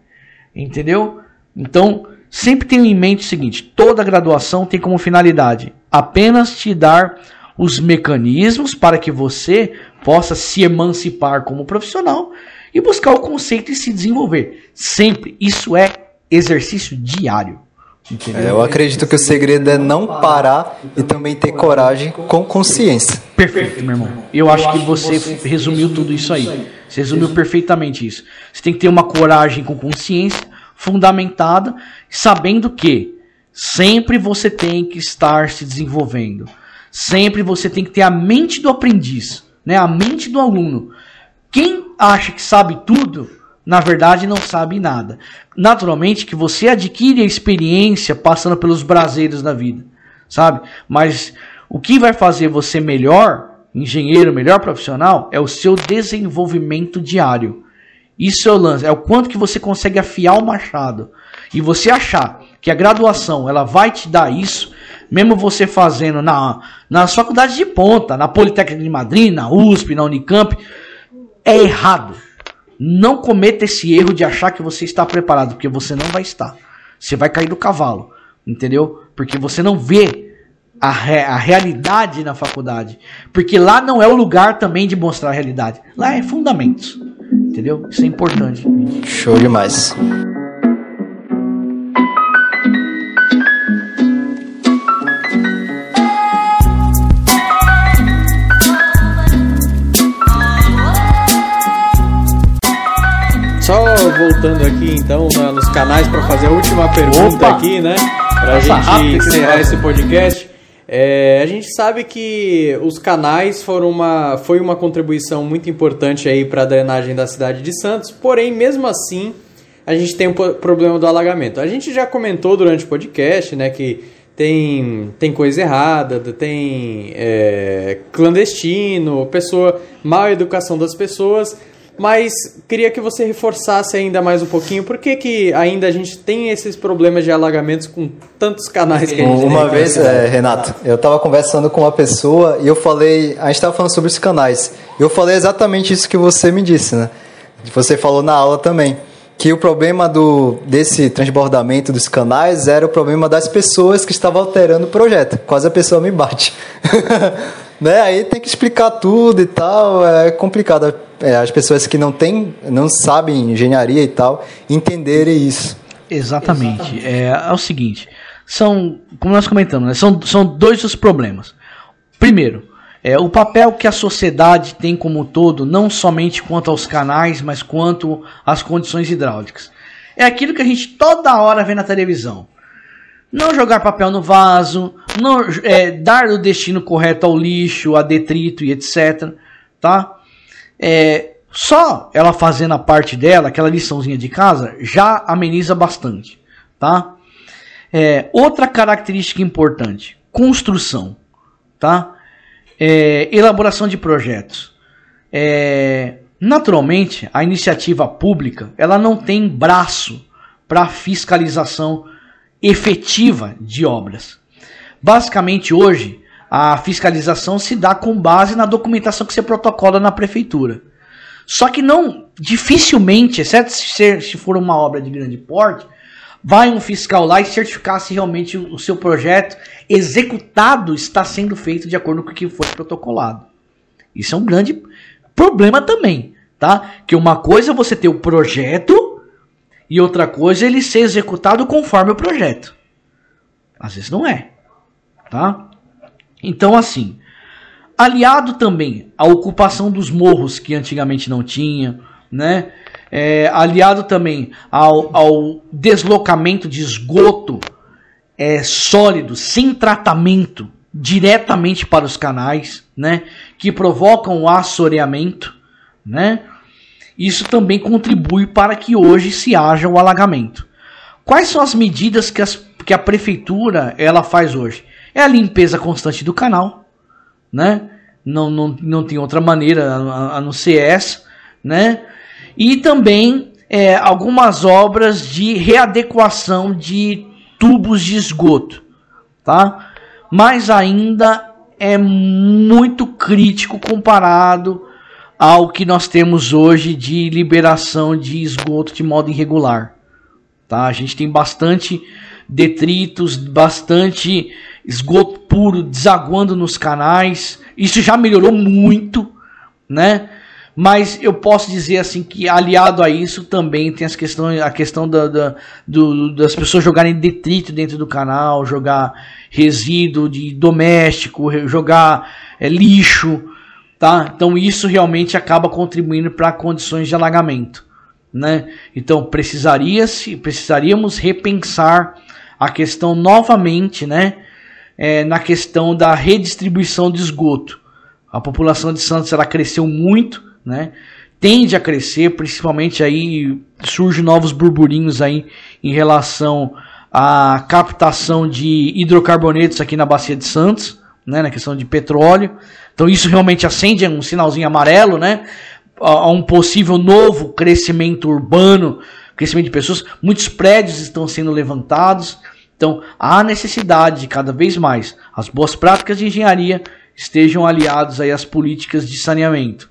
Entendeu? Então, sempre tenha em mente o seguinte: toda graduação tem como finalidade apenas te dar os mecanismos para que você possa se emancipar como profissional e buscar o conceito e se desenvolver. Sempre. Isso é exercício diário. É, eu acredito que o segredo é não parar e também ter coragem com consciência. Perfeito, meu irmão. Eu acho que você resumiu tudo isso aí. Você resumiu perfeitamente isso. Você tem que ter uma coragem com consciência, fundamentada, sabendo que sempre você tem que estar se desenvolvendo. Sempre você tem que ter a mente do aprendiz, né? A mente do aluno. Quem acha que sabe tudo, na verdade não sabe nada. Naturalmente que você adquire a experiência passando pelos braseiros da vida, sabe? Mas o que vai fazer você melhor, engenheiro, melhor profissional, é o seu desenvolvimento diário. Isso é o lance, é o quanto que você consegue afiar o machado. E você achar que a graduação ela vai te dar isso, mesmo você fazendo na, nas faculdades de ponta, na Politécnica de Madrid, na USP, na Unicamp, é errado. Não cometa esse erro de achar que você está preparado, porque você não vai estar. Você vai cair do cavalo, entendeu? Porque você não vê a, re a realidade na faculdade. Porque lá não é o lugar também de mostrar a realidade. Lá é fundamentos, entendeu? Isso é importante. Show demais. voltando aqui então na, nos canais para fazer a última pergunta Opa! aqui, né? Para a gente encerrar esse podcast. É, a gente sabe que os canais foram uma, foi uma contribuição muito importante aí para a drenagem da cidade de Santos, porém, mesmo assim, a gente tem o um problema do alagamento. A gente já comentou durante o podcast né, que tem, tem coisa errada, tem é, clandestino, pessoa, mal educação das pessoas. Mas queria que você reforçasse ainda mais um pouquinho por que, que ainda a gente tem esses problemas de alagamentos com tantos canais que a gente Uma tem. vez, é, Renato, eu estava conversando com uma pessoa e eu falei, a gente estava falando sobre os canais. Eu falei exatamente isso que você me disse, né? Você falou na aula também que o problema do, desse transbordamento dos canais era o problema das pessoas que estavam alterando o projeto. Quase a pessoa me bate. né? Aí tem que explicar tudo e tal, é complicado. É, as pessoas que não têm, não sabem engenharia e tal, entenderem isso. Exatamente. É, é o seguinte, são, como nós comentamos, né, são, são dois os problemas. Primeiro, é, o papel que a sociedade tem como um todo, não somente quanto aos canais, mas quanto às condições hidráulicas. É aquilo que a gente toda hora vê na televisão não jogar papel no vaso, é, dar o destino correto ao lixo, a detrito e etc. Tá? É, só ela fazendo a parte dela, aquela liçãozinha de casa, já ameniza bastante. Tá? É, outra característica importante: construção. Tá? É, elaboração de projetos. É, naturalmente, a iniciativa pública ela não tem braço para fiscalização efetiva de obras. Basicamente, hoje, a fiscalização se dá com base na documentação que você protocola na prefeitura. Só que não, dificilmente, exceto se, for uma obra de grande porte, vai um fiscal lá e certificar se realmente o seu projeto executado está sendo feito de acordo com o que foi protocolado. Isso é um grande problema também, tá? Que uma coisa é você ter o projeto e outra coisa é ele ser executado conforme o projeto. Às vezes não é, tá? Então assim, aliado também à ocupação dos morros que antigamente não tinha, né? É, aliado também ao, ao deslocamento de esgoto é, sólido, sem tratamento, diretamente para os canais, né? Que provocam o assoreamento, né? isso também contribui para que hoje se haja o alagamento. Quais são as medidas que, as, que a prefeitura ela faz hoje? É a limpeza constante do canal, né? Não, não, não tem outra maneira a, a não ser essa, né? E também é, algumas obras de readequação de tubos de esgoto, tá? Mas ainda é muito crítico comparado ao que nós temos hoje de liberação de esgoto de modo irregular. Tá? A gente tem bastante detritos, bastante esgoto puro desaguando nos canais. Isso já melhorou muito, né? Mas eu posso dizer assim que aliado a isso também tem as questões, a questão da, da do, das pessoas jogarem detrito dentro do canal, jogar resíduo de doméstico, jogar é, lixo, tá? Então isso realmente acaba contribuindo para condições de alagamento, né? Então precisaria -se, precisaríamos repensar a questão novamente, né? É, na questão da redistribuição de esgoto. A população de Santos ela cresceu muito né? Tende a crescer, principalmente aí surgem novos burburinhos aí em relação à captação de hidrocarbonetos aqui na bacia de Santos, né, na questão de petróleo. Então isso realmente acende um sinalzinho amarelo, né, a um possível novo crescimento urbano, crescimento de pessoas. Muitos prédios estão sendo levantados. Então há necessidade de cada vez mais as boas práticas de engenharia estejam aliados aí às políticas de saneamento.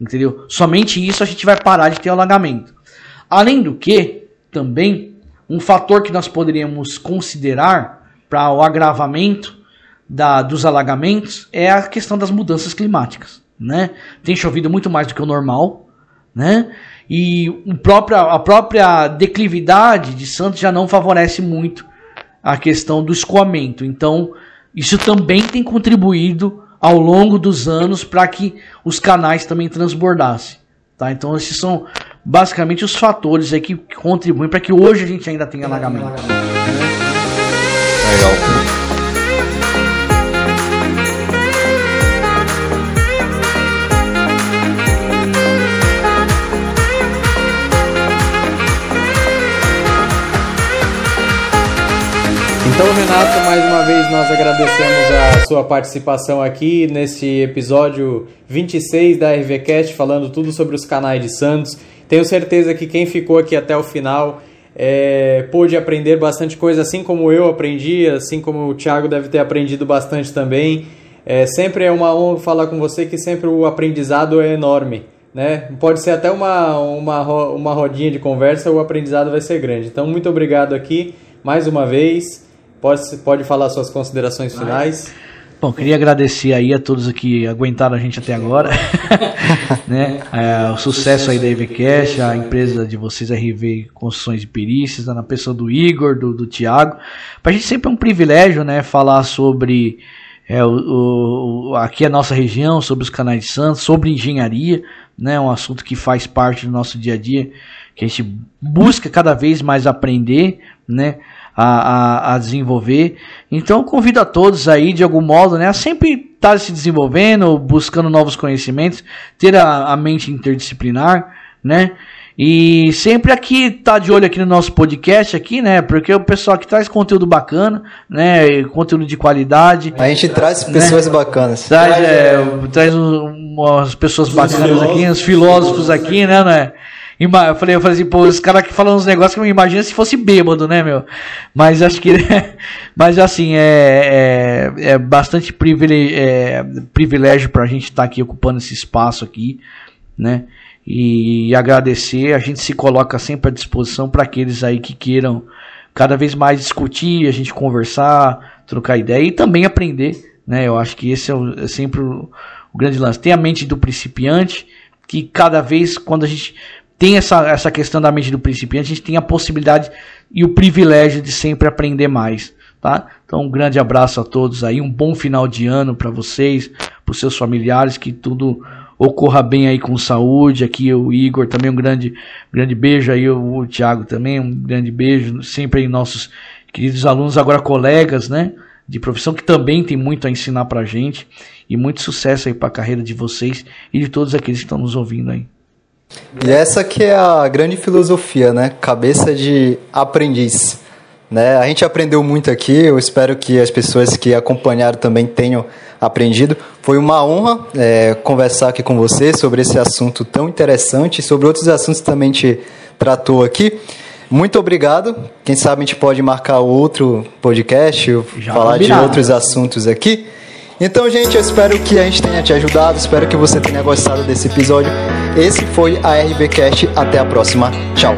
Entendeu? Somente isso a gente vai parar de ter alagamento. Além do que, também, um fator que nós poderíamos considerar para o agravamento da, dos alagamentos é a questão das mudanças climáticas. Né? Tem chovido muito mais do que o normal, né? E o próprio, a própria declividade de Santos já não favorece muito a questão do escoamento. Então, isso também tem contribuído ao longo dos anos para que os canais também transbordassem. Tá? Então esses são basicamente os fatores aí que contribuem para que hoje a gente ainda tenha alagamento. Legal. Então, Renato, mais uma vez nós agradecemos a sua participação aqui nesse episódio 26 da RVCast, falando tudo sobre os canais de Santos. Tenho certeza que quem ficou aqui até o final é, pôde aprender bastante coisa, assim como eu aprendi, assim como o Thiago deve ter aprendido bastante também. É, sempre é uma honra falar com você que sempre o aprendizado é enorme. Né? Pode ser até uma, uma, uma rodinha de conversa, o aprendizado vai ser grande. Então, muito obrigado aqui mais uma vez. Pode, pode falar suas considerações finais. Bom, queria agradecer aí a todos que aguentaram a gente até agora. né? É, o sucesso aí da EVCast, a empresa de vocês, RV Construções e Perícias, na pessoa do Igor, do, do Tiago. Pra gente sempre é um privilégio, né? Falar sobre é, o, o, aqui a nossa região, sobre os canais de Santos, sobre engenharia, né? Um assunto que faz parte do nosso dia a dia, que a gente busca cada vez mais aprender, né? A, a, a desenvolver. Então convido a todos aí, de algum modo, né, a sempre estar tá se desenvolvendo, buscando novos conhecimentos, ter a, a mente interdisciplinar, né? E sempre aqui tá de olho aqui no nosso podcast aqui, né? Porque o pessoal que traz conteúdo bacana, né? Conteúdo de qualidade. A gente traz né? pessoas né? bacanas. Traz, é, traz umas pessoas bacanas aqui, os filósofos aqui, né? né? Eu falei, eu falei assim, pô, os caras que falam uns negócios que eu imagino se fosse bêbado, né, meu? Mas acho que. mas assim, é, é, é bastante privilégio, é, privilégio pra gente estar tá aqui ocupando esse espaço aqui, né? E agradecer, a gente se coloca sempre à disposição para aqueles aí que queiram cada vez mais discutir, a gente conversar, trocar ideia e também aprender, né? Eu acho que esse é, o, é sempre o, o grande lance. Tem a mente do principiante, que cada vez, quando a gente tem essa, essa questão da mente do principiante, a gente tem a possibilidade e o privilégio de sempre aprender mais. Tá? Então, um grande abraço a todos aí, um bom final de ano para vocês, para os seus familiares, que tudo ocorra bem aí com saúde. Aqui o Igor também um grande, grande beijo aí, o, o Thiago também um grande beijo, sempre aí nossos queridos alunos, agora colegas, né, de profissão que também tem muito a ensinar pra gente e muito sucesso aí para a carreira de vocês e de todos aqueles que estão nos ouvindo aí. E essa que é a grande filosofia, né? Cabeça de aprendiz. Né? A gente aprendeu muito aqui, eu espero que as pessoas que acompanharam também tenham aprendido. Foi uma honra é, conversar aqui com você sobre esse assunto tão interessante e sobre outros assuntos que também gente tratou aqui. Muito obrigado. Quem sabe a gente pode marcar outro podcast, Já falar combinado. de outros assuntos aqui. Então, gente, eu espero que a gente tenha te ajudado, espero que você tenha gostado desse episódio. Esse foi a RBcast. Até a próxima. Tchau.